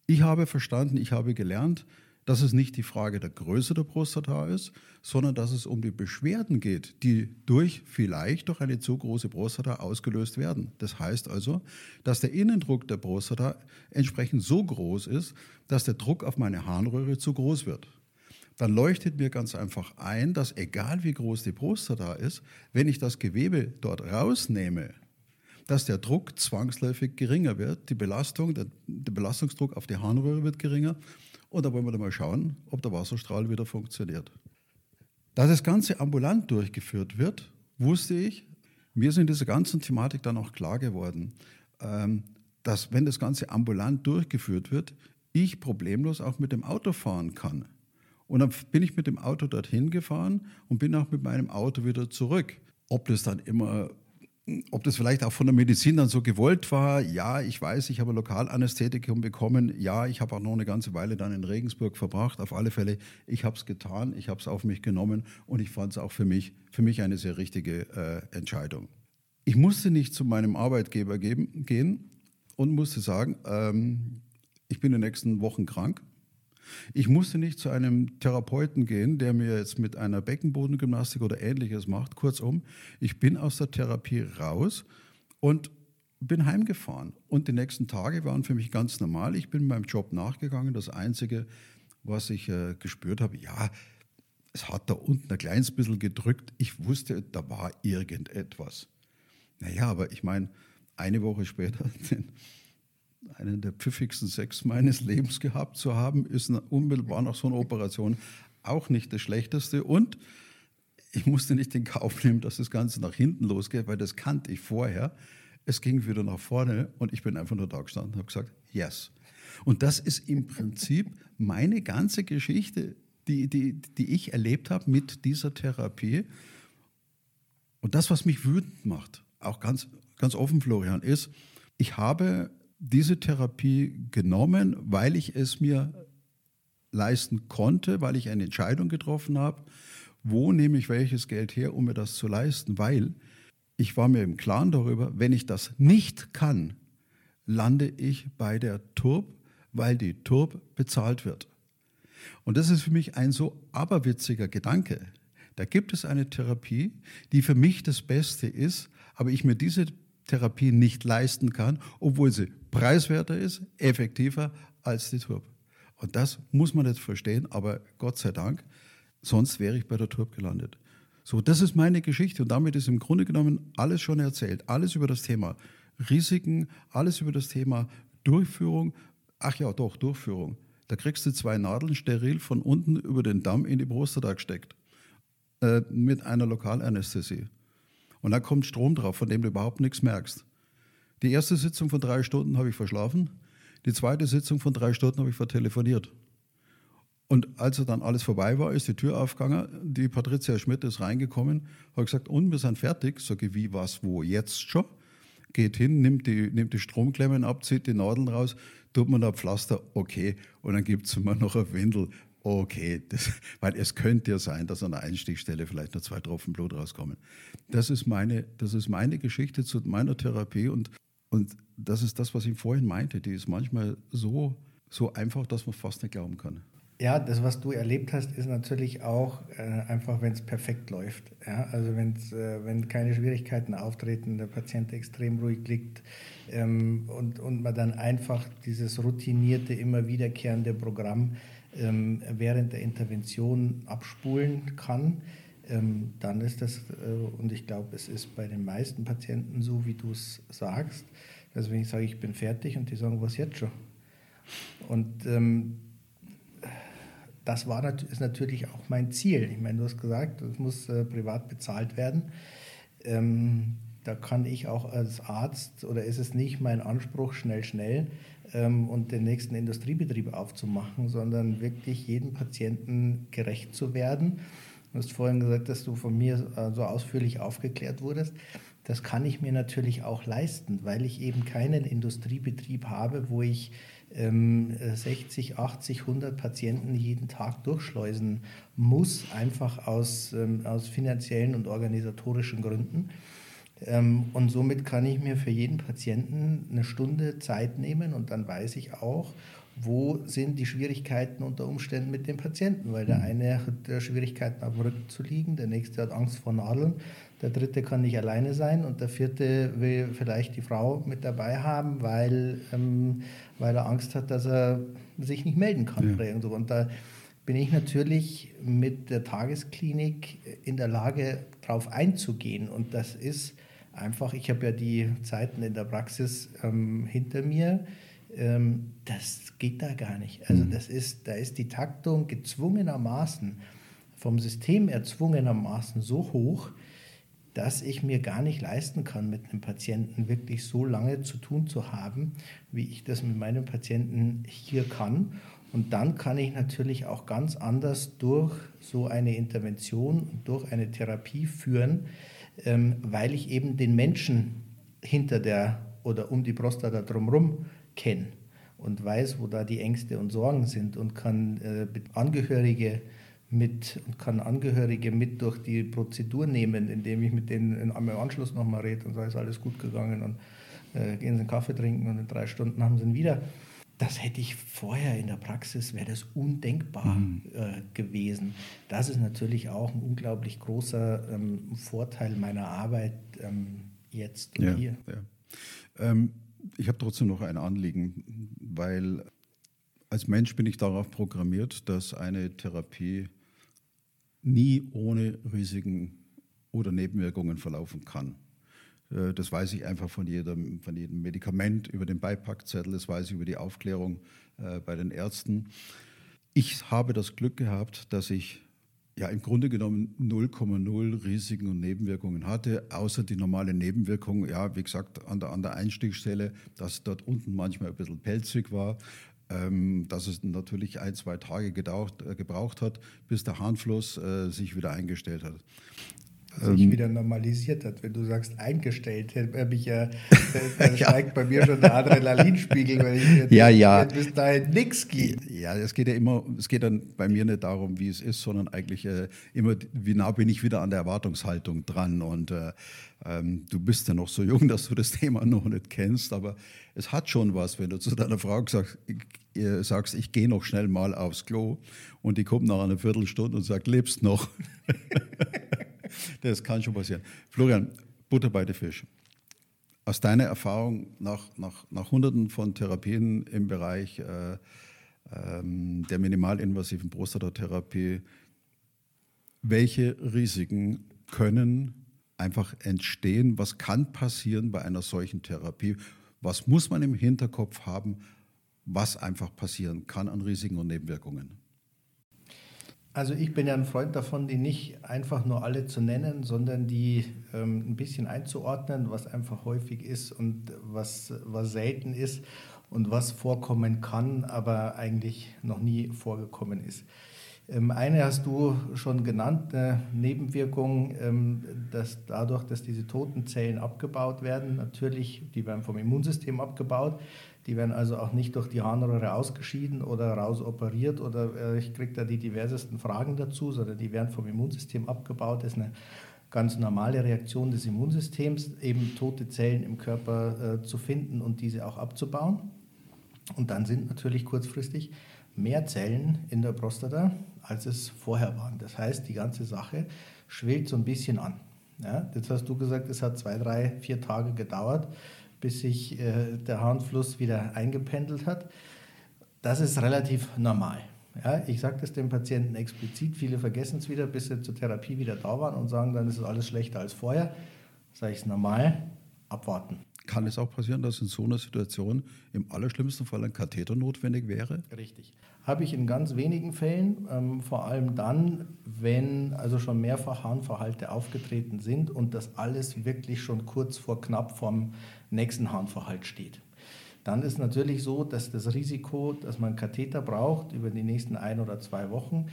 [SPEAKER 1] Ich habe verstanden, ich habe gelernt, dass es nicht die Frage der Größe der Prostata ist, sondern dass es um die Beschwerden geht, die durch vielleicht durch eine zu große Prostata ausgelöst werden. Das heißt also, dass der Innendruck der Prostata entsprechend so groß ist, dass der Druck auf meine Harnröhre zu groß wird. Dann leuchtet mir ganz einfach ein, dass egal wie groß die Prostata ist, wenn ich das Gewebe dort rausnehme, dass der Druck zwangsläufig geringer wird, die Belastung, der, der Belastungsdruck auf die Harnröhre wird geringer und da wollen wir dann mal schauen, ob der Wasserstrahl wieder funktioniert. Dass das Ganze ambulant durchgeführt wird, wusste ich. Mir ist in dieser ganzen Thematik dann auch klar geworden, ähm, dass wenn das Ganze ambulant durchgeführt wird, ich problemlos auch mit dem Auto fahren kann. Und dann bin ich mit dem Auto dorthin gefahren und bin auch mit meinem Auto wieder zurück. Ob das dann immer ob das vielleicht auch von der Medizin dann so gewollt war, ja, ich weiß, ich habe Lokalanästhetikum bekommen, ja, ich habe auch noch eine ganze Weile dann in Regensburg verbracht, auf alle Fälle, ich habe es getan, ich habe es auf mich genommen und ich fand es auch für mich, für mich eine sehr richtige äh, Entscheidung. Ich musste nicht zu meinem Arbeitgeber geben, gehen und musste sagen, ähm, ich bin in den nächsten Wochen krank, ich musste nicht zu einem Therapeuten gehen, der mir jetzt mit einer Beckenbodengymnastik oder ähnliches macht. Kurzum, ich bin aus der Therapie raus und bin heimgefahren. Und die nächsten Tage waren für mich ganz normal. Ich bin meinem Job nachgegangen. Das Einzige, was ich äh, gespürt habe, ja, es hat da unten ein kleines bisschen gedrückt. Ich wusste, da war irgendetwas. Naja, aber ich meine, eine Woche später, einen der pfiffigsten Sex meines Lebens gehabt zu haben, ist unmittelbar nach so einer Operation auch nicht das Schlechteste. Und ich musste nicht den Kauf nehmen, dass das Ganze nach hinten losgeht, weil das kannte ich vorher. Es ging wieder nach vorne und ich bin einfach nur da gestanden und habe gesagt, yes. Und das ist im Prinzip meine ganze Geschichte, die, die, die ich erlebt habe mit dieser Therapie. Und das, was mich wütend macht, auch ganz, ganz offen, Florian, ist, ich habe diese Therapie genommen, weil ich es mir leisten konnte, weil ich eine Entscheidung getroffen habe, wo nehme ich welches Geld her, um mir das zu leisten, weil ich war mir im Klaren darüber, wenn ich das nicht kann, lande ich bei der Turb, weil die Turb bezahlt wird. Und das ist für mich ein so aberwitziger Gedanke. Da gibt es eine Therapie, die für mich das Beste ist, aber ich mir diese Therapie nicht leisten kann, obwohl sie preiswerter ist, effektiver als die Turb. Und das muss man jetzt verstehen, aber Gott sei Dank, sonst wäre ich bei der Turb gelandet. So, das ist meine Geschichte und damit ist im Grunde genommen alles schon erzählt. Alles über das Thema Risiken, alles über das Thema Durchführung. Ach ja, doch, Durchführung. Da kriegst du zwei Nadeln steril von unten über den Damm in die Prostata gesteckt. Äh, mit einer Lokalanästhesie. Und dann kommt Strom drauf, von dem du überhaupt nichts merkst. Die erste Sitzung von drei Stunden habe ich verschlafen. Die zweite Sitzung von drei Stunden habe ich vertelefoniert. Und als dann alles vorbei war, ist die Tür aufgegangen. Die Patricia Schmidt ist reingekommen, hat gesagt, und wir sind fertig. Sage ich, wie, was, wo, jetzt schon? Geht hin, nimmt die, nimmt die Stromklemmen ab, zieht die Nadeln raus, tut man da Pflaster, okay. Und dann gibt es mir noch ein Windel, okay. Das, weil es könnte ja sein, dass an der Einstichstelle vielleicht noch zwei Tropfen Blut rauskommen. Das ist meine, das ist meine Geschichte zu meiner Therapie und, und das ist das, was ich vorhin meinte. Die ist manchmal so, so einfach, dass man fast nicht glauben kann.
[SPEAKER 2] Ja, das, was du erlebt hast, ist natürlich auch äh, einfach, wenn es perfekt läuft. Ja? Also wenn's, äh, wenn keine Schwierigkeiten auftreten, der Patient extrem ruhig liegt ähm, und, und man dann einfach dieses routinierte, immer wiederkehrende Programm ähm, während der Intervention abspulen kann, ähm, dann ist das, äh, und ich glaube, es ist bei den meisten Patienten so, wie du es sagst, also wenn ich sage, ich bin fertig und die sagen, was jetzt schon? Und ähm, das war, ist natürlich auch mein Ziel. Ich meine, du hast gesagt, es muss äh, privat bezahlt werden. Ähm, da kann ich auch als Arzt oder ist es nicht mein Anspruch, schnell, schnell ähm, und den nächsten Industriebetrieb aufzumachen, sondern wirklich jedem Patienten gerecht zu werden. Du hast vorhin gesagt, dass du von mir äh, so ausführlich aufgeklärt wurdest. Das kann ich mir natürlich auch leisten, weil ich eben keinen Industriebetrieb habe, wo ich ähm, 60, 80, 100 Patienten jeden Tag durchschleusen muss, einfach aus, ähm, aus finanziellen und organisatorischen Gründen. Ähm, und somit kann ich mir für jeden Patienten eine Stunde Zeit nehmen und dann weiß ich auch, wo sind die Schwierigkeiten unter Umständen mit dem Patienten, weil der mhm. eine hat Schwierigkeiten auf dem Rücken zu liegen, der nächste hat Angst vor Nadeln, der dritte kann nicht alleine sein und der vierte will vielleicht die Frau mit dabei haben, weil, ähm, weil er Angst hat, dass er sich nicht melden kann. Ja. Und, so. und da bin ich natürlich mit der Tagesklinik in der Lage, darauf einzugehen. Und das ist einfach, ich habe ja die Zeiten in der Praxis ähm, hinter mir ähm, das geht da gar nicht. Also mhm. das ist, da ist die Taktung gezwungenermaßen, vom System erzwungenermaßen so hoch, dass ich mir gar nicht leisten kann, mit einem Patienten wirklich so lange zu tun zu haben, wie ich das mit meinem Patienten hier kann. Und dann kann ich natürlich auch ganz anders durch so eine Intervention, durch eine Therapie führen, ähm, weil ich eben den Menschen hinter der oder um die Prostata drumherum kenne und weiß, wo da die Ängste und Sorgen sind und kann äh, Angehörige mit und kann Angehörige mit durch die Prozedur nehmen, indem ich mit denen am Anschluss nochmal rede und sage, ist alles gut gegangen und äh, gehen sie einen Kaffee trinken und in drei Stunden haben sie ihn wieder. Das hätte ich vorher in der Praxis, wäre das undenkbar mhm. äh, gewesen. Das ist natürlich auch ein unglaublich großer ähm, Vorteil meiner Arbeit ähm, jetzt und ja, hier.
[SPEAKER 1] Ja. Ähm, ich habe trotzdem noch ein Anliegen, weil als Mensch bin ich darauf programmiert, dass eine Therapie nie ohne Risiken oder Nebenwirkungen verlaufen kann. Äh, das weiß ich einfach von jedem, von jedem Medikament über den Beipackzettel, das weiß ich über die Aufklärung äh, bei den Ärzten. Ich habe das Glück gehabt, dass ich ja im Grunde genommen 0,0 Risiken und Nebenwirkungen hatte, außer die normale Nebenwirkung, ja, wie gesagt, an der, an der Einstiegsstelle, dass dort unten manchmal ein bisschen pelzig war. ähm, dass es natürlich ein, zwei Tage gedaucht, äh, gebraucht hat, bis der Harnfluss äh, sich wieder eingestellt hat
[SPEAKER 2] sich ähm, wieder normalisiert hat. Wenn du sagst eingestellt, habe ich ja, da steigt bei mir schon der Adrenalinspiegel, weil ich mir
[SPEAKER 1] ja, ja.
[SPEAKER 2] bis dahin nichts geht.
[SPEAKER 1] Ja, es geht ja immer, es geht dann bei mir nicht darum, wie es ist, sondern eigentlich äh, immer, wie nah bin ich wieder an der Erwartungshaltung dran. Und äh, ähm, du bist ja noch so jung, dass du das Thema noch nicht kennst, aber es hat schon was, wenn du zu deiner Frau sagst, äh, sagst ich gehe noch schnell mal aufs Klo und die kommt nach einer Viertelstunde und sagt, lebst noch. Das kann schon passieren. Florian, Butter bei den Fisch. Aus deiner Erfahrung nach, nach, nach Hunderten von Therapien im Bereich äh, ähm, der minimalinvasiven Prostatatherapie, welche Risiken können einfach entstehen? Was kann passieren bei einer solchen Therapie? Was muss man im Hinterkopf haben, was einfach passieren kann an Risiken und Nebenwirkungen?
[SPEAKER 2] Also ich bin ja ein Freund davon, die nicht einfach nur alle zu nennen, sondern die ähm, ein bisschen einzuordnen, was einfach häufig ist und was, was selten ist und was vorkommen kann, aber eigentlich noch nie vorgekommen ist. Ähm, eine hast du schon genannt, eine Nebenwirkung, ähm, dass dadurch, dass diese toten Zellen abgebaut werden, natürlich, die werden vom Immunsystem abgebaut, die werden also auch nicht durch die Harnröhre ausgeschieden oder rausoperiert oder äh, ich kriege da die diversesten Fragen dazu, sondern die werden vom Immunsystem abgebaut. Das ist eine ganz normale Reaktion des Immunsystems, eben tote Zellen im Körper äh, zu finden und diese auch abzubauen. Und dann sind natürlich kurzfristig mehr Zellen in der Prostata, als es vorher waren. Das heißt, die ganze Sache schwillt so ein bisschen an. Ja, jetzt hast du gesagt, es hat zwei, drei, vier Tage gedauert bis sich äh, der Harnfluss wieder eingependelt hat. Das ist relativ normal. Ja, ich sage das den Patienten explizit. Viele vergessen es wieder, bis sie zur Therapie wieder da waren und sagen, dann ist es alles schlechter als vorher. Sage ich es normal, abwarten.
[SPEAKER 1] Kann es auch passieren, dass in so einer Situation im allerschlimmsten Fall ein Katheter notwendig wäre?
[SPEAKER 2] Richtig. Habe ich in ganz wenigen Fällen, ähm, vor allem dann, wenn also schon mehrfach Harnverhalte aufgetreten sind und das alles wirklich schon kurz vor knapp vorm nächsten Harnverhalt steht. Dann ist natürlich so, dass das Risiko, dass man Katheter braucht über die nächsten ein oder zwei Wochen,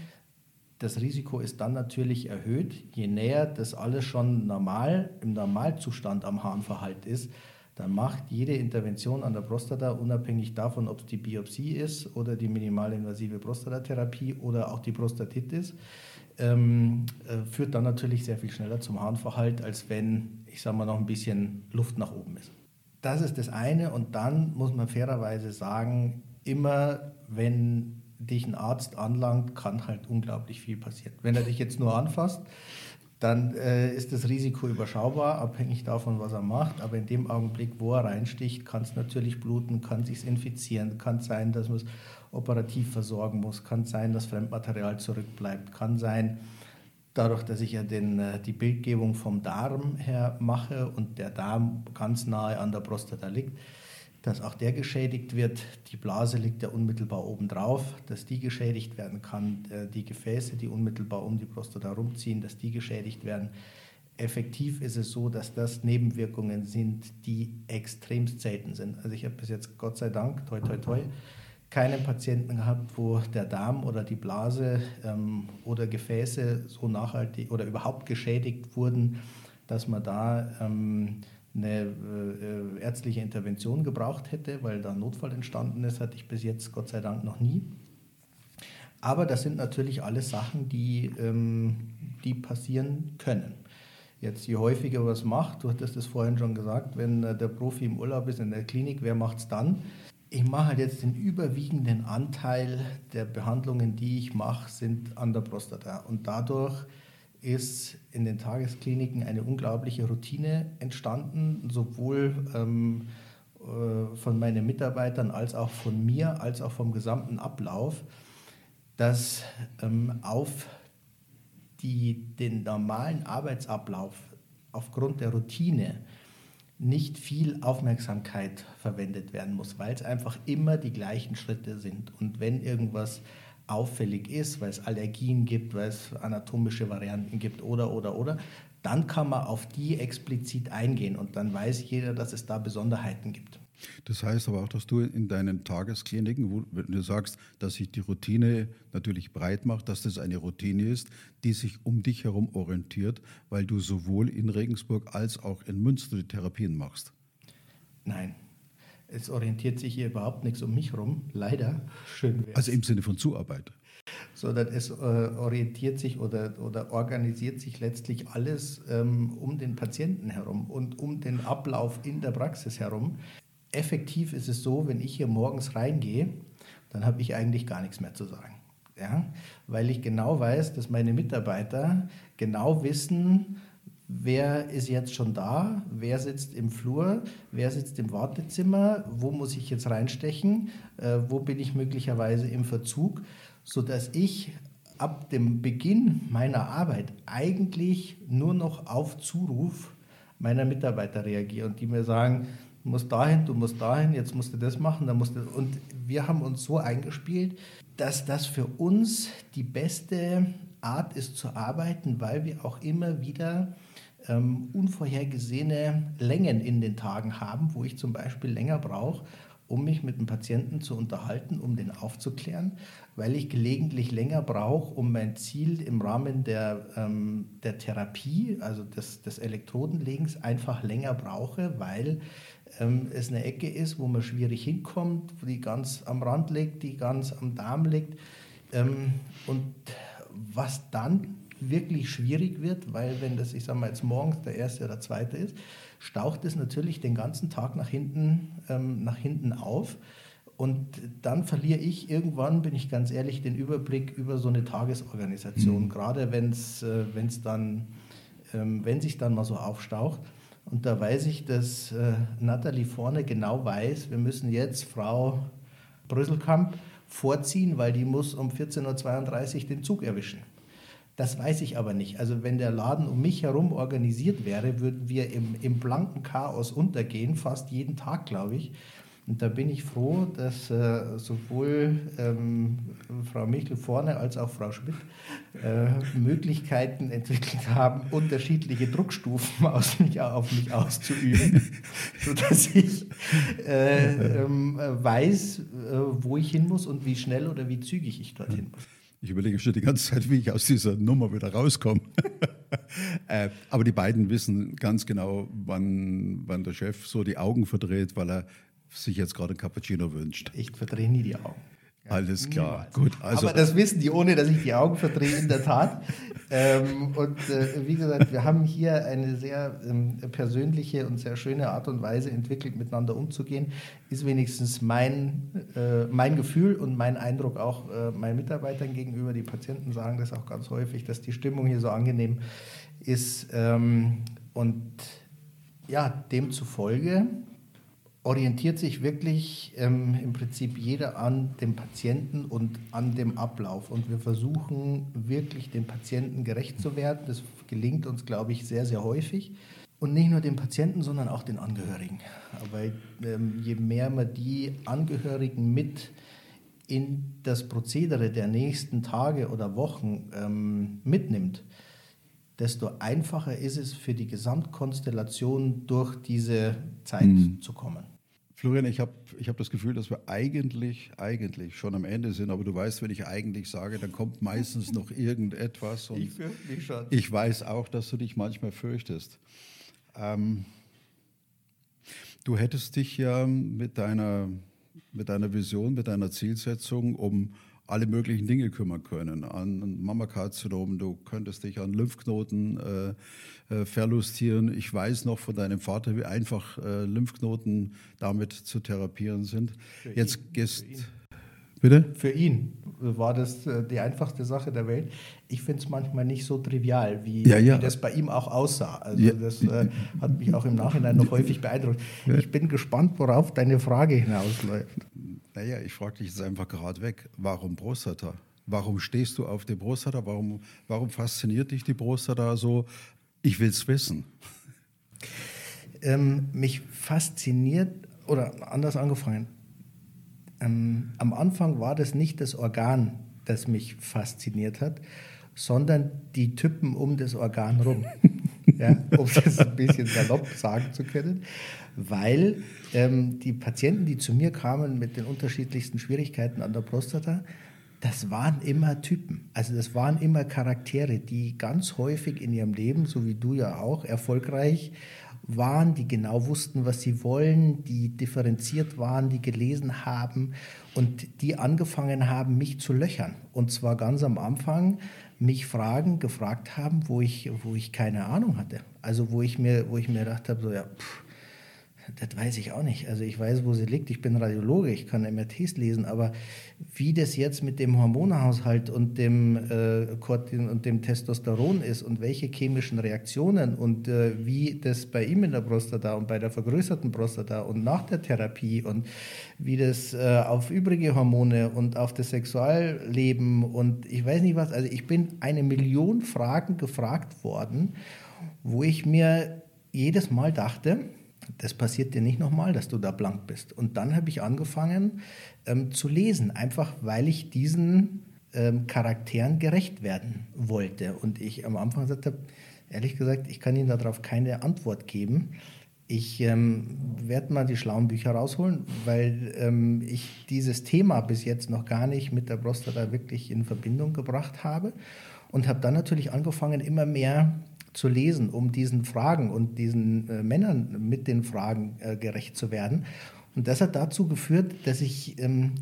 [SPEAKER 2] das Risiko ist dann natürlich erhöht, je näher das alles schon normal im Normalzustand am Harnverhalt ist. Dann macht jede Intervention an der Prostata, unabhängig davon, ob es die Biopsie ist oder die minimalinvasive Prostatatherapie oder auch die Prostatitis, ähm, äh, führt dann natürlich sehr viel schneller zum Harnverhalt, als wenn, ich sage mal, noch ein bisschen Luft nach oben ist. Das ist das eine. Und dann muss man fairerweise sagen, immer wenn dich ein Arzt anlangt, kann halt unglaublich viel passieren. Wenn er dich jetzt nur anfasst, dann äh, ist das Risiko überschaubar, abhängig davon, was er macht. Aber in dem Augenblick, wo er reinsticht, kann es natürlich bluten, kann sich infizieren, kann sein, dass man es operativ versorgen muss, kann sein, dass Fremdmaterial zurückbleibt, kann sein, dadurch, dass ich ja den, äh, die Bildgebung vom Darm her mache und der Darm ganz nahe an der Prostata liegt, dass auch der geschädigt wird. Die Blase liegt ja unmittelbar oben drauf, dass die geschädigt werden kann. Äh, die Gefäße, die unmittelbar um die Prostata rumziehen, dass die geschädigt werden. Effektiv ist es so, dass das Nebenwirkungen sind, die extremst selten sind. Also ich habe bis jetzt, Gott sei Dank, toi toi toi, keinen Patienten gehabt, wo der Darm oder die Blase ähm, oder Gefäße so nachhaltig oder überhaupt geschädigt wurden, dass man da ähm, eine äh, ärztliche Intervention gebraucht hätte, weil da ein Notfall entstanden ist, hatte ich bis jetzt Gott sei Dank noch nie. Aber das sind natürlich alles Sachen, die, ähm, die passieren können. Jetzt, je häufiger was macht, du hattest es vorhin schon gesagt, wenn äh, der Profi im Urlaub ist in der Klinik, wer macht es dann? ich mache halt jetzt den überwiegenden Anteil der Behandlungen, die ich mache, sind an der Prostata. Und dadurch ist in den Tageskliniken eine unglaubliche Routine entstanden, sowohl ähm, äh, von meinen Mitarbeitern als auch von mir, als auch vom gesamten Ablauf, dass ähm, auf die, den normalen Arbeitsablauf aufgrund der Routine nicht viel Aufmerksamkeit verwendet werden muss, weil es einfach immer die gleichen Schritte sind. Und wenn irgendwas auffällig ist, weil es Allergien gibt, weil es anatomische Varianten gibt oder, oder, oder, dann kann man auf die explizit eingehen und dann weiß jeder, dass es da Besonderheiten gibt.
[SPEAKER 1] Das heißt aber auch, dass du in deinen Tageskliniken, wo du sagst, dass sich die Routine natürlich breit macht, dass das eine Routine ist, die sich um dich herum orientiert, weil du sowohl in Regensburg als auch in Münster die Therapien machst.
[SPEAKER 2] Nein, es orientiert sich hier überhaupt nichts um mich herum, leider.
[SPEAKER 1] Schön wär's. Also im Sinne von Zuarbeit.
[SPEAKER 2] Sondern es äh, orientiert sich oder, oder organisiert sich letztlich alles ähm, um den Patienten herum und um den Ablauf in der Praxis herum effektiv ist es so, wenn ich hier morgens reingehe, dann habe ich eigentlich gar nichts mehr zu sagen. Ja? Weil ich genau weiß, dass meine Mitarbeiter genau wissen, wer ist jetzt schon da, wer sitzt im Flur, wer sitzt im Wartezimmer, wo muss ich jetzt reinstechen, äh, wo bin ich möglicherweise im Verzug, sodass ich ab dem Beginn meiner Arbeit eigentlich nur noch auf Zuruf meiner Mitarbeiter reagiere und die mir sagen, du musst dahin, du musst dahin, jetzt musst du das machen, dann musst du. Und wir haben uns so eingespielt, dass das für uns die beste Art ist zu arbeiten, weil wir auch immer wieder ähm, unvorhergesehene Längen in den Tagen haben, wo ich zum Beispiel länger brauche, um mich mit dem Patienten zu unterhalten, um den aufzuklären, weil ich gelegentlich länger brauche, um mein Ziel im Rahmen der, ähm, der Therapie, also des, des Elektrodenlegens, einfach länger brauche, weil ähm, es eine Ecke ist, wo man schwierig hinkommt, die ganz am Rand liegt, die ganz am Darm liegt. Ähm, und was dann wirklich schwierig wird, weil wenn das, ich sage mal jetzt morgens der erste oder zweite ist, staucht es natürlich den ganzen Tag nach hinten, ähm, nach hinten auf. Und dann verliere ich irgendwann, bin ich ganz ehrlich, den Überblick über so eine Tagesorganisation, mhm. gerade wenn es äh, dann, ähm, wenn sich dann mal so aufstaucht. Und da weiß ich, dass äh, Nathalie vorne genau weiß, wir müssen jetzt Frau Brüsselkamp vorziehen, weil die muss um 14.32 Uhr den Zug erwischen. Das weiß ich aber nicht. Also wenn der Laden um mich herum organisiert wäre, würden wir im, im blanken Chaos untergehen, fast jeden Tag, glaube ich. Und da bin ich froh, dass äh, sowohl ähm, Frau Michel vorne als auch Frau Schmidt äh, Möglichkeiten entwickelt haben, unterschiedliche Druckstufen aus mich, auf mich auszuüben, sodass ich äh, ähm, weiß, äh, wo ich hin muss und wie schnell oder wie zügig ich dorthin muss.
[SPEAKER 1] Ich überlege schon die ganze Zeit, wie ich aus dieser Nummer wieder rauskomme. äh, aber die beiden wissen ganz genau, wann, wann der Chef so die Augen verdreht, weil er sich jetzt gerade ein Cappuccino wünscht.
[SPEAKER 2] Ich verdrehe nie die Augen.
[SPEAKER 1] Alles klar,
[SPEAKER 2] Niemals. gut. Also. Aber das wissen die, ohne dass ich die Augen verdrehe, in der Tat. ähm, und äh, wie gesagt, wir haben hier eine sehr ähm, persönliche und sehr schöne Art und Weise entwickelt, miteinander umzugehen. Ist wenigstens mein, äh, mein Gefühl und mein Eindruck auch äh, meinen Mitarbeitern gegenüber. Die Patienten sagen das auch ganz häufig, dass die Stimmung hier so angenehm ist. Ähm, und ja, demzufolge orientiert sich wirklich ähm, im Prinzip jeder an dem Patienten und an dem Ablauf. Und wir versuchen wirklich dem Patienten gerecht zu werden. Das gelingt uns, glaube ich, sehr, sehr häufig. Und nicht nur dem Patienten, sondern auch den Angehörigen. Aber ähm, je mehr man die Angehörigen mit in das Prozedere der nächsten Tage oder Wochen ähm, mitnimmt, desto einfacher ist es für die Gesamtkonstellation durch diese Zeit mhm. zu kommen.
[SPEAKER 1] Florian, ich habe ich hab das Gefühl, dass wir eigentlich, eigentlich schon am Ende sind, aber du weißt, wenn ich eigentlich sage, dann kommt meistens noch irgendetwas.
[SPEAKER 2] ich fürchte mich schon.
[SPEAKER 1] Ich weiß auch, dass du dich manchmal fürchtest. Ähm, du hättest dich ja mit deiner, mit deiner Vision, mit deiner Zielsetzung um alle möglichen Dinge kümmern können. An Mammakarzinom, du könntest dich an Lymphknoten äh, äh, verlustieren. Ich weiß noch von deinem Vater, wie einfach äh, Lymphknoten damit zu therapieren sind.
[SPEAKER 2] Für Jetzt ihn, gehst Bitte? Für ihn war das äh, die einfachste Sache der Welt. Ich finde es manchmal nicht so trivial, wie, ja, ja. wie, das bei ihm auch aussah. Also ja. das äh, hat mich auch im Nachhinein noch häufig beeindruckt. Ich bin gespannt, worauf deine Frage hinausläuft.
[SPEAKER 1] Naja, ich frage dich jetzt einfach gerade weg. Warum Prostata? Warum stehst du auf der Prostata? Warum, warum fasziniert dich die Prostata so? Ich will es wissen.
[SPEAKER 2] Ähm, mich fasziniert, oder anders angefangen, ähm, am Anfang war das nicht das Organ, das mich fasziniert hat, sondern die Typen um das Organ rum. ja, um das ein bisschen salopp sagen zu können, weil ähm, die Patienten, die zu mir kamen mit den unterschiedlichsten Schwierigkeiten an der Prostata, das waren immer Typen. Also das waren immer Charaktere, die ganz häufig in ihrem Leben, so wie du ja auch, erfolgreich waren, die genau wussten, was sie wollen, die differenziert waren, die gelesen haben und die angefangen haben, mich zu löchern. Und zwar ganz am Anfang mich Fragen gefragt haben, wo ich, wo ich keine Ahnung hatte. Also wo ich mir, wo ich mir gedacht habe, so ja, pff, das weiß ich auch nicht. Also ich weiß, wo sie liegt. Ich bin Radiologe, ich kann MRTs lesen, aber wie das jetzt mit dem Hormonhaushalt und dem äh, und dem Testosteron ist und welche chemischen Reaktionen und äh, wie das bei ihm in der Prostata und bei der vergrößerten Prostata und nach der Therapie und wie das äh, auf übrige Hormone und auf das Sexualleben und ich weiß nicht was. Also ich bin eine Million Fragen gefragt worden, wo ich mir jedes Mal dachte, das passiert dir nicht nochmal, dass du da blank bist. Und dann habe ich angefangen ähm, zu lesen, einfach weil ich diesen ähm, Charakteren gerecht werden wollte. Und ich am Anfang gesagt habe, ehrlich gesagt, ich kann Ihnen darauf keine Antwort geben. Ich ähm, werde mal die schlauen Bücher rausholen, weil ähm, ich dieses Thema bis jetzt noch gar nicht mit der Prostata wirklich in Verbindung gebracht habe. Und habe dann natürlich angefangen, immer mehr zu lesen, um diesen Fragen und diesen äh, Männern mit den Fragen äh, gerecht zu werden. Und das hat dazu geführt, dass ich ähm,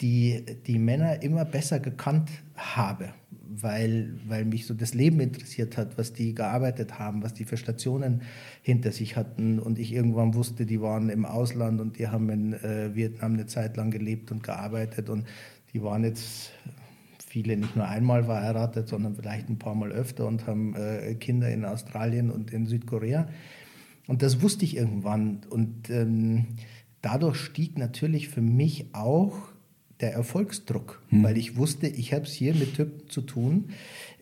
[SPEAKER 2] die, die Männer immer besser gekannt habe, weil, weil mich so das Leben interessiert hat, was die gearbeitet haben, was die für Stationen hinter sich hatten. Und ich irgendwann wusste, die waren im Ausland und die haben in äh, Vietnam eine Zeit lang gelebt und gearbeitet. Und die waren jetzt viele nicht nur einmal verheiratet, sondern vielleicht ein paar Mal öfter und haben äh, Kinder in Australien und in Südkorea. Und das wusste ich irgendwann. Und ähm, dadurch stieg natürlich für mich auch der Erfolgsdruck, hm. weil ich wusste, ich habe es hier mit Typen zu tun,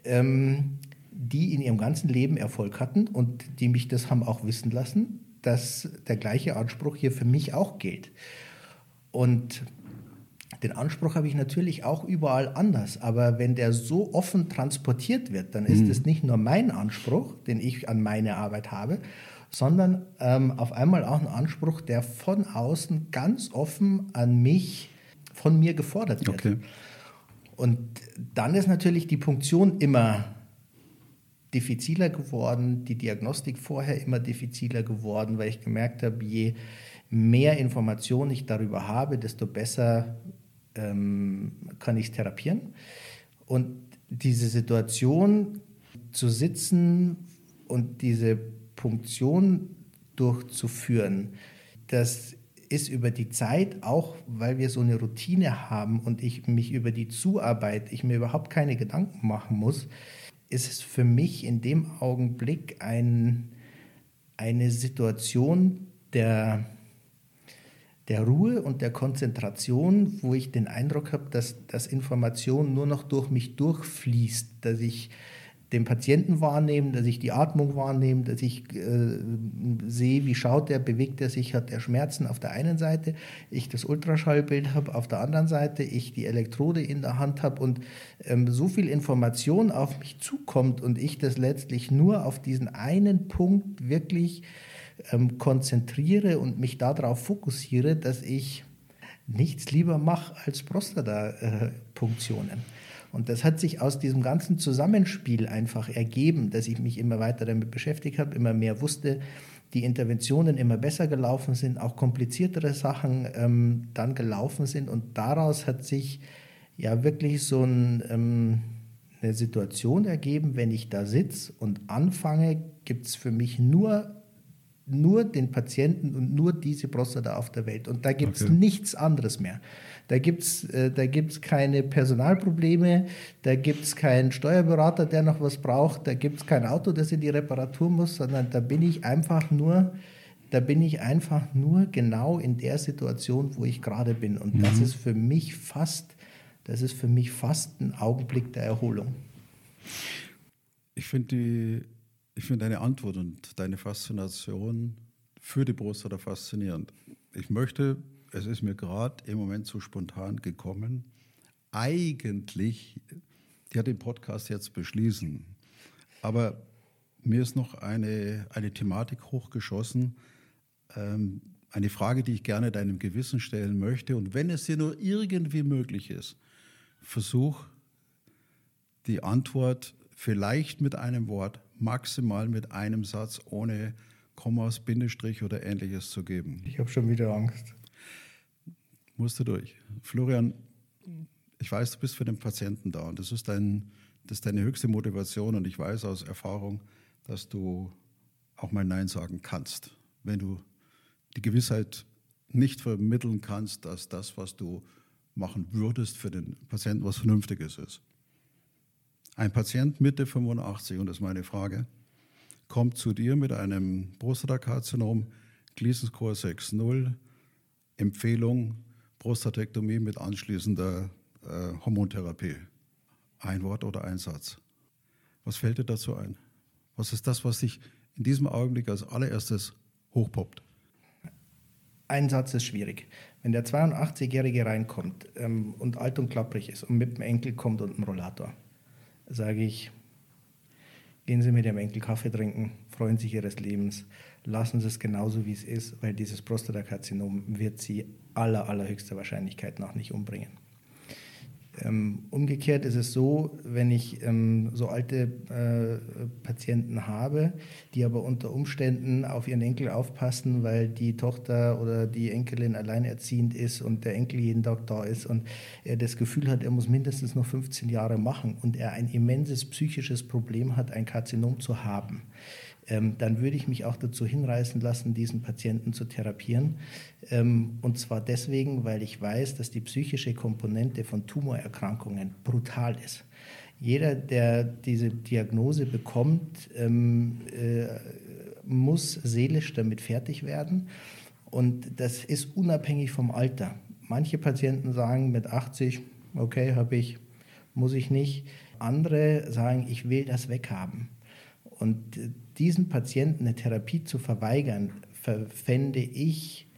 [SPEAKER 2] ähm, die in ihrem ganzen Leben Erfolg hatten und die mich das haben auch wissen lassen, dass der gleiche Anspruch hier für mich auch gilt. Und den Anspruch habe ich natürlich auch überall anders, aber wenn der so offen transportiert wird, dann ist mhm. es nicht nur mein Anspruch, den ich an meine Arbeit habe, sondern ähm, auf einmal auch ein Anspruch, der von außen ganz offen an mich, von mir gefordert wird. Okay. Und dann ist natürlich die Punktion immer diffiziler geworden, die Diagnostik vorher immer diffiziler geworden, weil ich gemerkt habe, je mehr Informationen ich darüber habe, desto besser ähm, kann ich therapieren. Und diese Situation zu sitzen und diese Punktion durchzuführen, das ist über die Zeit, auch weil wir so eine Routine haben und ich mich über die Zuarbeit, ich mir überhaupt keine Gedanken machen muss, ist es für mich in dem Augenblick ein, eine Situation der der Ruhe und der Konzentration, wo ich den Eindruck habe, dass, dass Information nur noch durch mich durchfließt, dass ich den Patienten wahrnehme, dass ich die Atmung wahrnehme, dass ich äh, sehe, wie schaut er, bewegt er sich, hat er Schmerzen auf der einen Seite, ich das Ultraschallbild habe auf der anderen Seite, ich die Elektrode in der Hand habe und ähm, so viel Information auf mich zukommt und ich das letztlich nur auf diesen einen Punkt wirklich ähm, konzentriere und mich darauf fokussiere, dass ich nichts lieber mache als Prostata-Punktionen. Und das hat sich aus diesem ganzen Zusammenspiel einfach ergeben, dass ich mich immer weiter damit beschäftigt habe, immer mehr wusste, die Interventionen immer besser gelaufen sind, auch kompliziertere Sachen ähm, dann gelaufen sind. Und daraus hat sich ja wirklich so ein, ähm, eine Situation ergeben, wenn ich da sitze und anfange, gibt es für mich nur nur den Patienten und nur diese Prostata auf der Welt. Und da gibt es okay. nichts anderes mehr. Da gibt es äh, da gibt's keine Personalprobleme, da gibt es keinen Steuerberater, der noch was braucht, da gibt es kein Auto, das in die Reparatur muss, sondern da bin ich einfach nur, da bin ich einfach nur genau in der Situation, wo ich gerade bin. Und mhm. das ist für mich fast, das ist für mich fast ein Augenblick der Erholung.
[SPEAKER 1] Ich finde die ich finde deine Antwort und deine Faszination für die Prostata faszinierend. Ich möchte, es ist mir gerade im Moment so spontan gekommen, eigentlich ja den Podcast jetzt beschließen. Aber mir ist noch eine, eine Thematik hochgeschossen, ähm, eine Frage, die ich gerne deinem Gewissen stellen möchte. Und wenn es dir nur irgendwie möglich ist, versuch die Antwort vielleicht mit einem Wort, maximal mit einem Satz, ohne Kommas, Bindestrich oder ähnliches zu geben.
[SPEAKER 2] Ich habe schon wieder Angst.
[SPEAKER 1] Musst du durch. Florian, ich weiß, du bist für den Patienten da und das ist, dein, das ist deine höchste Motivation und ich weiß aus Erfahrung, dass du auch mal Nein sagen kannst, wenn du die Gewissheit nicht vermitteln kannst, dass das, was du machen würdest für den Patienten, was Vernünftiges ist. Ein Patient Mitte 85, und das ist meine Frage, kommt zu dir mit einem Prostatakarzinom, Gleason-Score 6.0, Empfehlung Prostatektomie mit anschließender äh, Hormontherapie. Ein Wort oder ein Satz. Was fällt dir dazu ein? Was ist das, was dich in diesem Augenblick als allererstes hochpoppt?
[SPEAKER 2] Ein Satz ist schwierig. Wenn der 82-Jährige reinkommt ähm, und alt und klapprig ist und mit dem Enkel kommt und einem Rollator, sage ich, gehen Sie mit dem Enkel Kaffee trinken, freuen sich Ihres Lebens, lassen Sie es genauso, wie es ist, weil dieses Prostatakarzinom wird Sie aller, allerhöchster Wahrscheinlichkeit nach nicht umbringen. Ähm, umgekehrt ist es so, wenn ich ähm, so alte äh, Patienten habe, die aber unter Umständen auf ihren Enkel aufpassen, weil die Tochter oder die Enkelin alleinerziehend ist und der Enkel jeden Tag da ist und er das Gefühl hat, er muss mindestens noch 15 Jahre machen und er ein immenses psychisches Problem hat, ein Karzinom zu haben ähm, dann würde ich mich auch dazu hinreißen lassen, diesen Patienten zu therapieren. Ähm, und zwar deswegen, weil ich weiß, dass die psychische Komponente von Tumorerkrankungen brutal ist. Jeder, der diese Diagnose bekommt, ähm, äh, muss seelisch damit fertig werden. Und das ist unabhängig vom Alter. Manche Patienten sagen mit 80, okay, habe ich, muss ich nicht. Andere sagen, ich will das weghaben. Und diesen Patienten eine Therapie zu verweigern, fände ich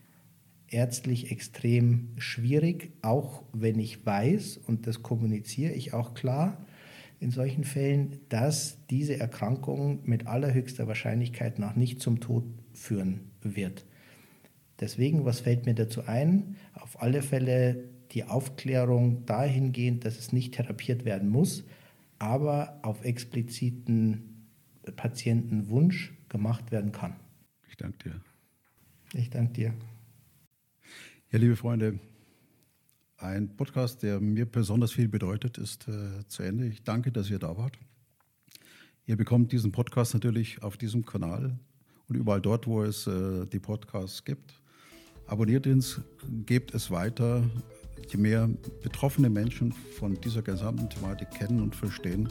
[SPEAKER 2] ärztlich extrem schwierig, auch wenn ich weiß, und das kommuniziere ich auch klar in solchen Fällen, dass diese Erkrankung mit allerhöchster Wahrscheinlichkeit noch nicht zum Tod führen wird. Deswegen, was fällt mir dazu ein? Auf alle Fälle die Aufklärung dahingehend, dass es nicht therapiert werden muss, aber auf expliziten Patientenwunsch gemacht werden kann.
[SPEAKER 1] Ich danke dir.
[SPEAKER 2] Ich danke dir.
[SPEAKER 1] Ja, liebe Freunde, ein Podcast, der mir besonders viel bedeutet, ist äh, zu Ende. Ich danke, dass ihr da wart. Ihr bekommt diesen Podcast natürlich auf diesem Kanal und überall dort, wo es äh, die Podcasts gibt. Abonniert uns, gebt es weiter. Je mehr betroffene Menschen von dieser gesamten Thematik kennen und verstehen,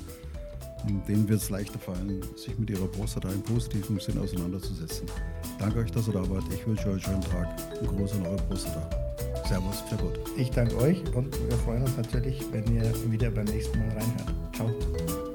[SPEAKER 1] denen wird es leichter fallen, sich mit ihrer Prostata im positiven Sinn auseinanderzusetzen. Danke euch, dass ihr da wart. Ich wünsche euch einen schönen Tag. Ein Gruß an eure Prostata. Servus, für Gott.
[SPEAKER 2] Ich danke euch und wir freuen uns natürlich, wenn ihr wieder beim nächsten Mal reinhört. Ciao.